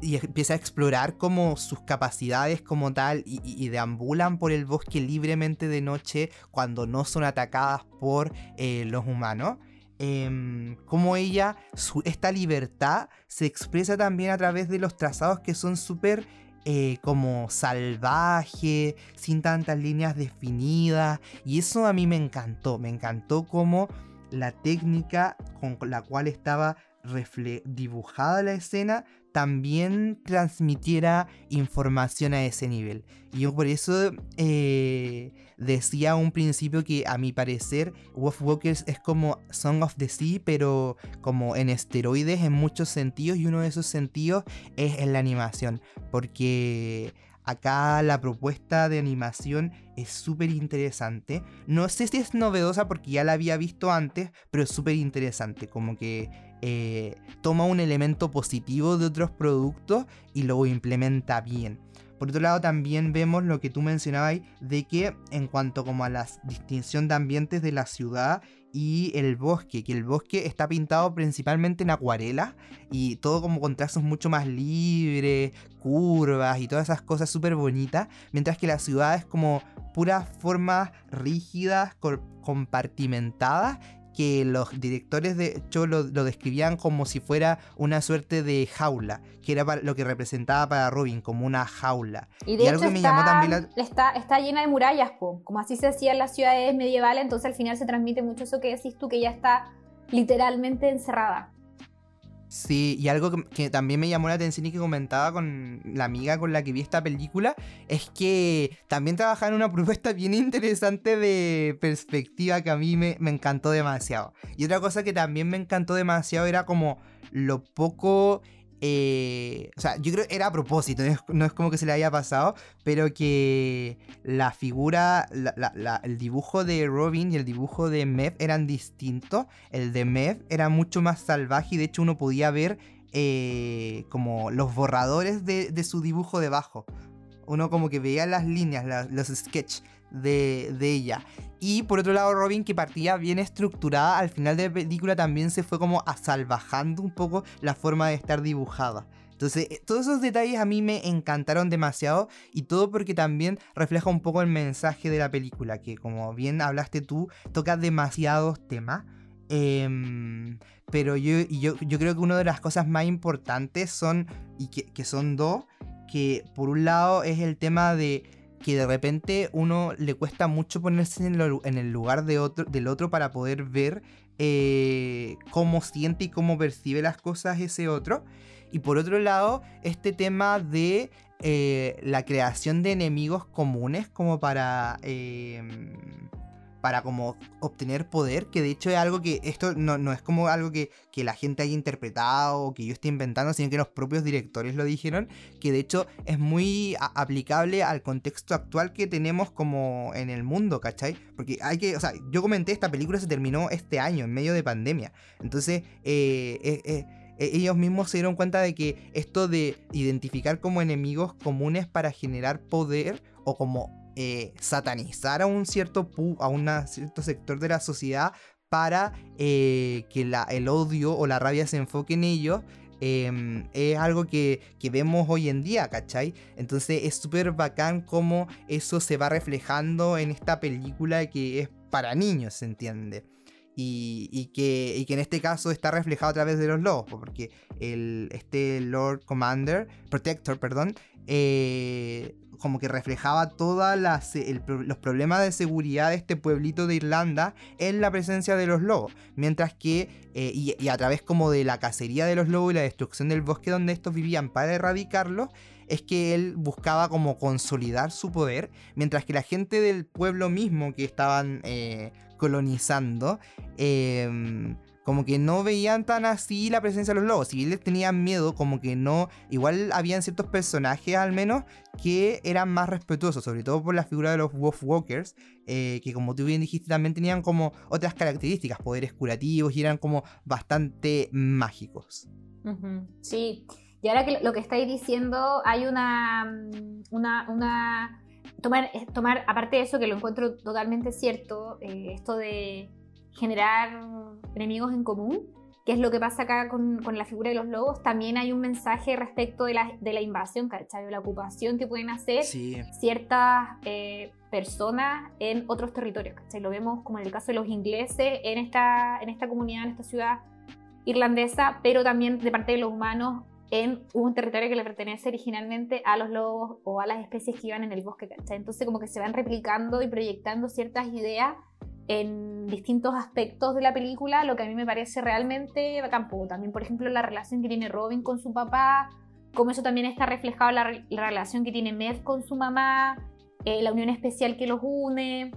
y empieza a explorar como sus capacidades como tal y, deambulan por el bosque libremente de noche cuando no son atacadas por eh, los humanos. Em, como ella, esta libertad se expresa también a través de los trazados que son súper eh, como salvaje, sin tantas líneas definidas. Y eso a mí me encantó, me encantó como la técnica con la cual estaba dibujada la escena también transmitiera información a ese nivel. Y yo por eso eh, decía un principio que a mi parecer Wolf Walkers es como Song of the Sea, pero como en esteroides en muchos sentidos y uno de esos sentidos es en la animación. Porque Acá la propuesta de animación es súper interesante. No sé si es novedosa porque ya la había visto antes, pero es súper interesante. Como que eh, toma un elemento positivo de otros productos y lo implementa bien. Por otro lado, también vemos lo que tú mencionabas de que en cuanto como a la distinción de ambientes de la ciudad y el bosque, que el bosque está pintado principalmente en acuarela y todo como con trazos mucho más libres, curvas y todas esas cosas súper bonitas, mientras que la ciudad es como puras formas rígidas, compartimentadas que los directores de hecho lo, describían como si fuera una suerte de jaula, que era lo que representaba para Robin, como una jaula. Y de hecho algo está, me llamó también está, está, llena de murallas, como así se hacía en las ciudades medievales, entonces al final se transmite mucho eso que decís tú, que ya está literalmente encerrada. Sí, y algo que, también me llamó la atención y que comentaba con la amiga con la que vi esta película es que también trabajaba en una propuesta bien interesante de perspectiva que a mí me, me encantó demasiado. Y otra cosa que también me encantó demasiado era como lo poco eh, o sea, yo creo que era a propósito, no es, como que se le haya pasado, pero que la figura, el dibujo de Robin y el dibujo de Mev eran distintos. El de Mev era mucho más salvaje y de hecho uno podía ver eh, como los borradores de, de, su dibujo debajo. Uno como que veía las líneas, los sketches de, ella. Y por otro lado, Robin, que partía bien estructurada, al final de la película también se fue como asalvajando un poco la forma de estar dibujada. Entonces, eh, todos esos detalles a mí me encantaron demasiado y todo porque también refleja un poco el mensaje de la película, que como bien hablaste tú, toca demasiados temas. Em, pero yo, yo, yo, creo que una de las cosas más importantes son, y que, que son dos, que por un lado es el tema de que de repente uno le cuesta mucho ponerse en, el lugar de otro, del otro para poder ver eh, cómo siente y cómo percibe las cosas ese otro. Y por otro lado, este tema de eh, la creación de enemigos comunes como para... Em, para como obtener poder, que de hecho es algo que esto no, es como algo que, la gente haya interpretado o que yo esté inventando, sino que los propios directores lo dijeron, que de hecho es muy aplicable al contexto actual que tenemos como en el mundo, ¿cachai? Porque hay que, o sea, yo comenté, esta película se terminó este año, en medio de pandemia, entonces eh, eh, eh, ellos mismos se dieron cuenta de que esto de identificar como enemigos comunes para generar poder o como eh, satanizar a un cierto a un cierto sector de la sociedad para eh, que la, el odio o la rabia se enfoque en ellos. Em, es algo que, vemos hoy en día, ¿cachai? Entonces es súper bacán cómo eso se va reflejando en esta película que es para niños, ¿se entiende? Y, que, que, en este caso está reflejado a través de los lobos, porque el, este Lord Commander, Protector, perdón, eh, como que reflejaba todos los problemas de seguridad de este pueblito de Irlanda en la presencia de los lobos. Mientras que, eh, y, a través como de la cacería de los lobos y la destrucción del bosque donde estos vivían para erradicarlos, es que él buscaba como consolidar su poder, mientras que la gente del pueblo mismo que estaban eh, colonizando, eh, como que no veían tan así la presencia de los lobos. Si bien les tenían miedo, como que no. Igual habían ciertos personajes al menos que eran más respetuosos, sobre todo por la figura de los Wolf Walkers, eh, que como tú bien dijiste también tenían como otras características, poderes curativos y eran como bastante mágicos. Sí, y ahora que lo que estáis diciendo, hay una. una, una tomar, tomar, aparte de eso, que lo encuentro totalmente cierto, eh, esto de generar enemigos en común. qué es lo que pasa acá con, con, la figura de los lobos, también hay un mensaje respecto de la, de la invasión, ¿cachai? De la ocupación que pueden hacer ciertas eh, personas en otros territorios, ¿cachai? Lo vemos como en el caso de los ingleses en esta, en esta comunidad, en esta ciudad irlandesa, pero también de parte de los humanos en un territorio que le pertenece originalmente a los lobos o a las especies que iban en el bosque, ¿cachai? Entonces como que se van replicando y proyectando ciertas ideas en distintos aspectos de la película, lo que a mí me parece realmente bacán. También, por ejemplo, la relación que tiene Robin con su papá, como eso también está reflejado en la, relación que tiene Med con su mamá, eh, la unión especial que los une,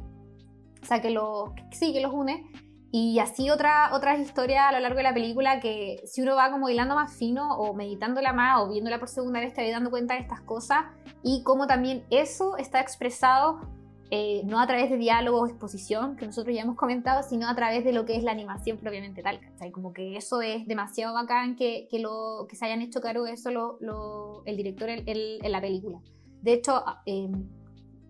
o sea, que, los, sí, que los une. Y así otra, otras historias a lo largo de la película que si uno va como hilando más fino o meditándola más o viéndola por segunda vez te va dando cuenta de estas cosas y cómo también eso está expresado eh, no a través de diálogo o exposición, que nosotros ya hemos comentado, sino a través de lo que es la animación propiamente tal. ¿cachai? Como que eso es demasiado bacán que, que, lo, que se hayan hecho caro eso lo, el director en la película. De hecho, em,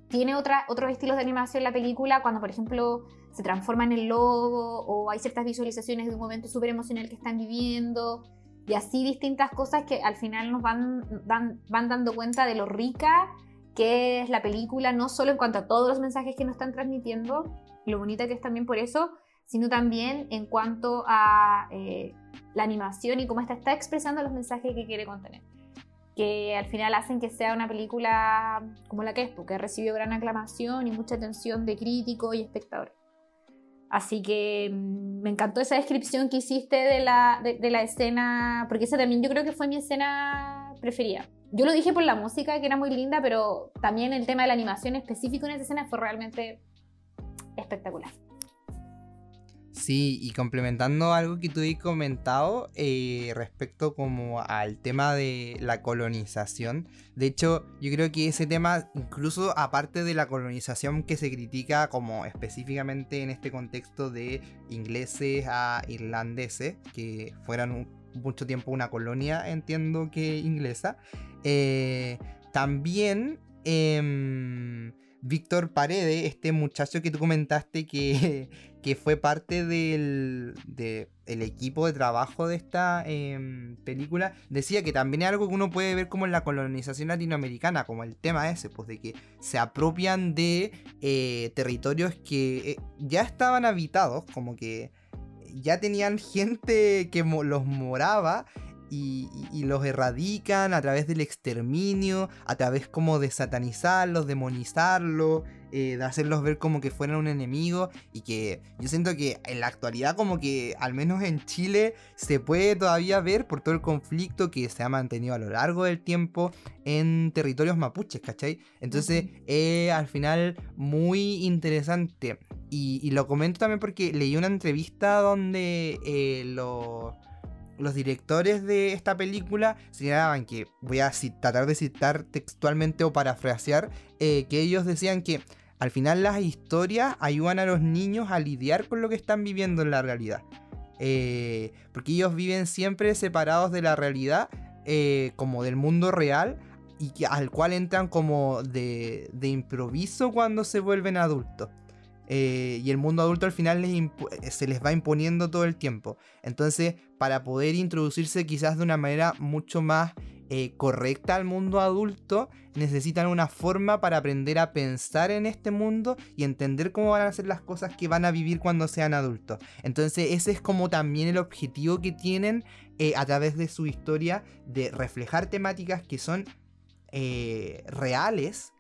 tiene otra, otros estilos de animación la película cuando, por ejemplo, se transforma en el logo o hay ciertas visualizaciones de un momento súper emocional que están viviendo y así distintas cosas que al final nos van, van, van dando cuenta de lo rica que es la película, no solo en cuanto a todos los mensajes que nos están transmitiendo, lo bonita que es también por eso, sino también en cuanto a eh, la animación y cómo esta está expresando los mensajes que quiere contener. Que al final hacen que sea una película como la que es, porque recibió gran aclamación y mucha atención de críticos y espectadores. Así que mm, me encantó esa descripción que hiciste de la, de la escena, porque esa también yo creo que fue mi escena preferida yo lo dije por la música, que era muy linda, pero también el tema de la animación específico en esa escena fue realmente espectacular. Sí, y complementando algo que tú has comentado eh, respecto como al tema de la colonización. De hecho, yo creo que ese tema, incluso aparte de la colonización que se critica como específicamente en este contexto de ingleses a irlandeses, que fueran mucho tiempo una colonia, entiendo que inglesa, eh, también em, Víctor Paredes, este muchacho que tú comentaste que, que fue parte del de equipo de trabajo de esta em, película, decía que también es algo que uno puede ver como en la colonización latinoamericana, como el tema ese, pues de que se apropian de eh, territorios que eh, ya estaban habitados, como que ya tenían gente que los moraba y, los erradican a través del exterminio, a través como de satanizarlos, demonizarlos, eh, de hacerlos ver como que fueran un enemigo y que yo siento que en la actualidad como que al menos en Chile se puede todavía ver por todo el conflicto que se ha mantenido a lo largo del tiempo en territorios mapuches, ¿cachai? Entonces es al final muy interesante y, lo comento también porque leí una entrevista donde eh, los los directores de esta película señalaban que, voy a tratar de citar textualmente o parafrasear, eh, que ellos decían que al final las historias ayudan a los niños a lidiar con lo que están viviendo en la realidad. Eh, porque ellos viven siempre separados de la realidad, eh, como del mundo real, y que, al cual entran como de, de improviso cuando se vuelven adultos. Eh, y el mundo adulto al final eh, se les va imponiendo todo el tiempo. Entonces, para poder introducirse quizás de una manera mucho más eh, correcta al mundo adulto, necesitan una forma para aprender a pensar en este mundo y entender cómo van a ser las cosas que van a vivir cuando sean adultos. Entonces, ese es como también el objetivo que tienen a través de su historia de reflejar temáticas que son reales,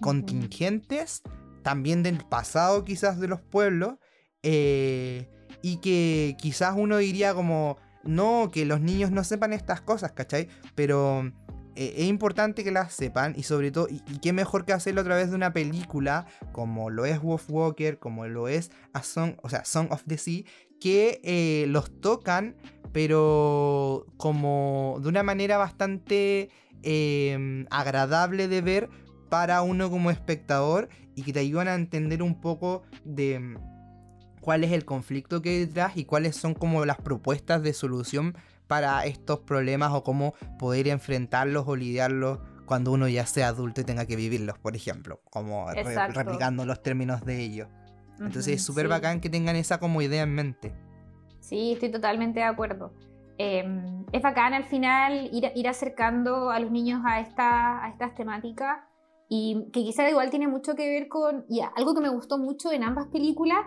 contingentes, también del pasado quizás de los pueblos, eh, y que quizás uno diría como, no, que los niños no sepan estas cosas, ¿cachai? Pero eh, es importante que las sepan y sobre todo, y, qué mejor que hacerlo a través de una película como lo es Wolf Walker, como lo es Song, o sea, Song of the Sea, que eh, los tocan, pero como de una manera bastante agradable de ver para uno como espectador y que te ayudan a entender un poco de mm, cuál es el conflicto que hay detrás y cuáles son como las propuestas de solución para estos problemas o cómo poder enfrentarlos o lidiarlos cuando uno ya sea adulto y tenga que vivirlos, por ejemplo, como replicando los términos de ellos. Entonces es súper bacán que tengan esa como idea en mente. Sí, estoy totalmente de acuerdo. Em, es bacán al final ir, ir acercando a los niños a, esta, a estas temáticas y que quizá igual tiene mucho que ver con y algo que me gustó mucho en ambas películas.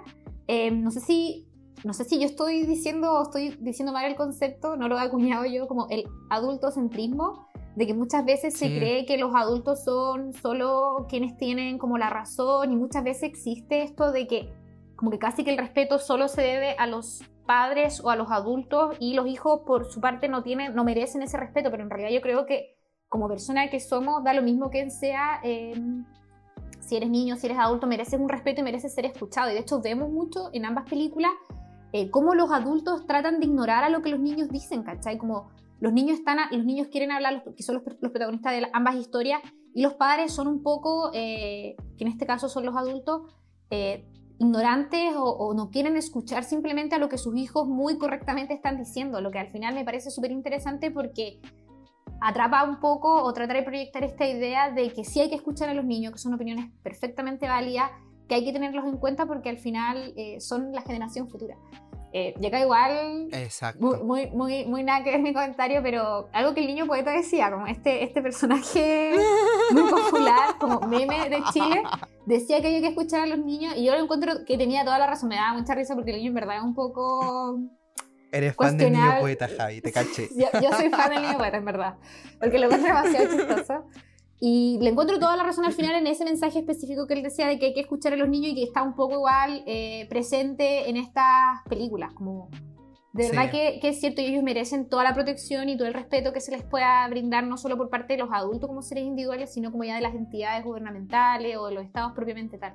Em, no sé si no sé si yo estoy diciendo estoy diciendo mal el concepto, no lo he acuñado yo como el adultocentrismo, de que muchas veces se cree que los adultos son solo quienes tienen como la razón y muchas veces existe esto de que como que casi que el respeto solo se debe a los padres o a los adultos y los hijos por su parte no tienen, no merecen ese respeto, pero en realidad yo creo que como persona que somos da lo mismo que sea em, si eres niño, si eres adulto, mereces un respeto y mereces ser escuchado. Y de hecho vemos mucho en ambas películas eh, cómo los adultos tratan de ignorar a lo que los niños dicen, ¿cachai? Como los niños están, los niños quieren hablar, que son los, protagonistas de ambas historias, y los padres son un poco, eh, que en este caso son los adultos, eh, ignorantes o, no quieren escuchar simplemente a lo que sus hijos muy correctamente están diciendo, lo que al final me parece súper interesante porque atrapa un poco o trata de proyectar esta idea de que sí hay que escuchar a los niños, que son opiniones perfectamente válidas, que hay que tenerlos en cuenta porque al final eh, son la generación futura. Eh, llega igual. Exacto. Muy, muy, muy, nada que ver mi comentario, pero algo que el niño poeta decía, como este, este personaje muy popular, como meme de Chile, decía que había que escuchar a los niños y yo lo encuentro que tenía toda la razón. Me daba mucha risa porque el niño en verdad es un poco. Eres fan del niño poeta, Javi, te caché. yo, yo, soy fan del niño poeta, en verdad. Porque lo encuentro demasiado chistoso. Y le encuentro toda la razón al final en ese mensaje específico que él decía de que hay que escuchar a los niños y que está un poco igual eh, presente en estas películas. Como de verdad que, que, es cierto y ellos merecen toda la protección y todo el respeto que se les pueda brindar, no solo por parte de los adultos como seres individuales, sino como ya de las entidades gubernamentales o de los estados propiamente tal.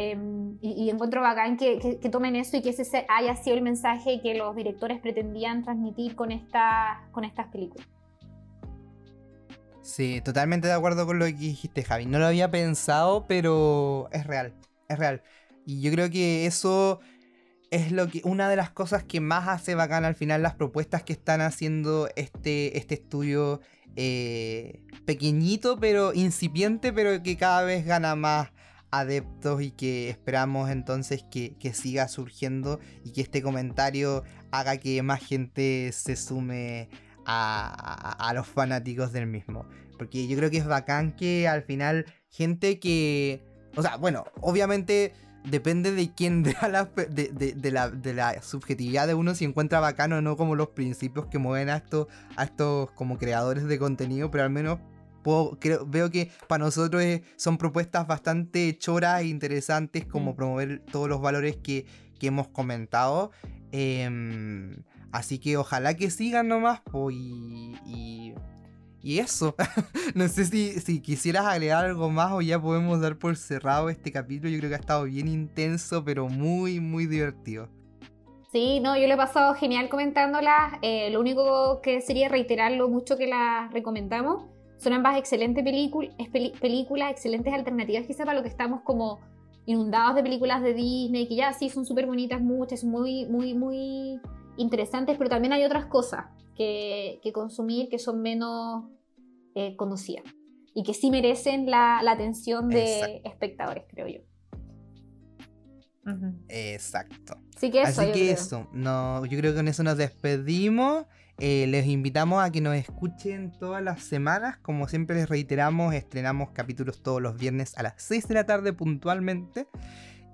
Em, y, encuentro bacán que, tomen eso y que ese haya sido el mensaje que los directores pretendían transmitir con, esta, con estas películas. Sí, totalmente de acuerdo con lo que dijiste, Javi. No lo había pensado, pero es real, es real. Y yo creo que eso es lo que una de las cosas que más hace bacán al final las propuestas que están haciendo este, este estudio eh, pequeñito pero incipiente pero que cada vez gana más adeptos y que esperamos entonces que, que, siga surgiendo y que este comentario haga que más gente se sume a, los fanáticos del mismo. Porque yo creo que es bacán que al final gente que... O sea, bueno, obviamente depende de quién de la, de, la, de la subjetividad de uno si encuentra bacano o no como los principios que mueven a estos, a estos como creadores de contenido, pero al menos creo, veo que para nosotros son propuestas bastante choras e interesantes como mm. promover todos los valores que, que hemos comentado. Eh, Así que ojalá que sigan nomás, y, y, y, eso. no sé si, si quisieras agregar algo más o ya podemos dar por cerrado este capítulo. Yo creo que ha estado bien intenso, pero muy, muy divertido. Sí, no, yo lo he pasado genial comentándolas. Eh, lo único que sería reiterar lo mucho que las recomendamos. Son ambas excelentes películas, excelentes alternativas quizá para lo que estamos como inundados de películas de Disney, que ya sí son súper bonitas muchas, muy, muy, muy interesantes, pero también hay otras cosas que, consumir que son menos eh, conocidas y que sí merecen la, atención de espectadores, creo yo. Exacto. Así que eso. Así que eso. No, yo creo que con eso nos despedimos. Eh, les invitamos a que nos escuchen todas las semanas. Como siempre les reiteramos, estrenamos capítulos todos los viernes a las 6 de la tarde puntualmente.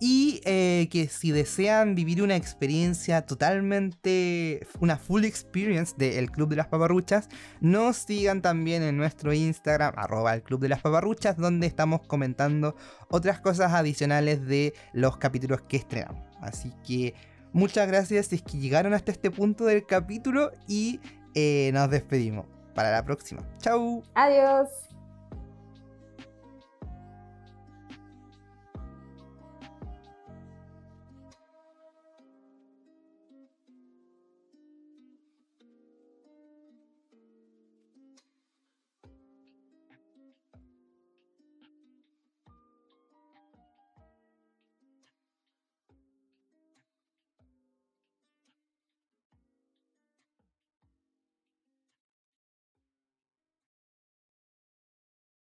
Y eh, que si desean vivir una experiencia totalmente, una full experience del Club de las Paparruchas, nos sigan también en nuestro Instagram, arroba el Club de las Paparruchas, donde estamos comentando otras cosas adicionales de los capítulos que estrenamos. Así que muchas gracias si es que llegaron hasta este punto del capítulo y eh, nos despedimos. Para la próxima. Chau. Adiós.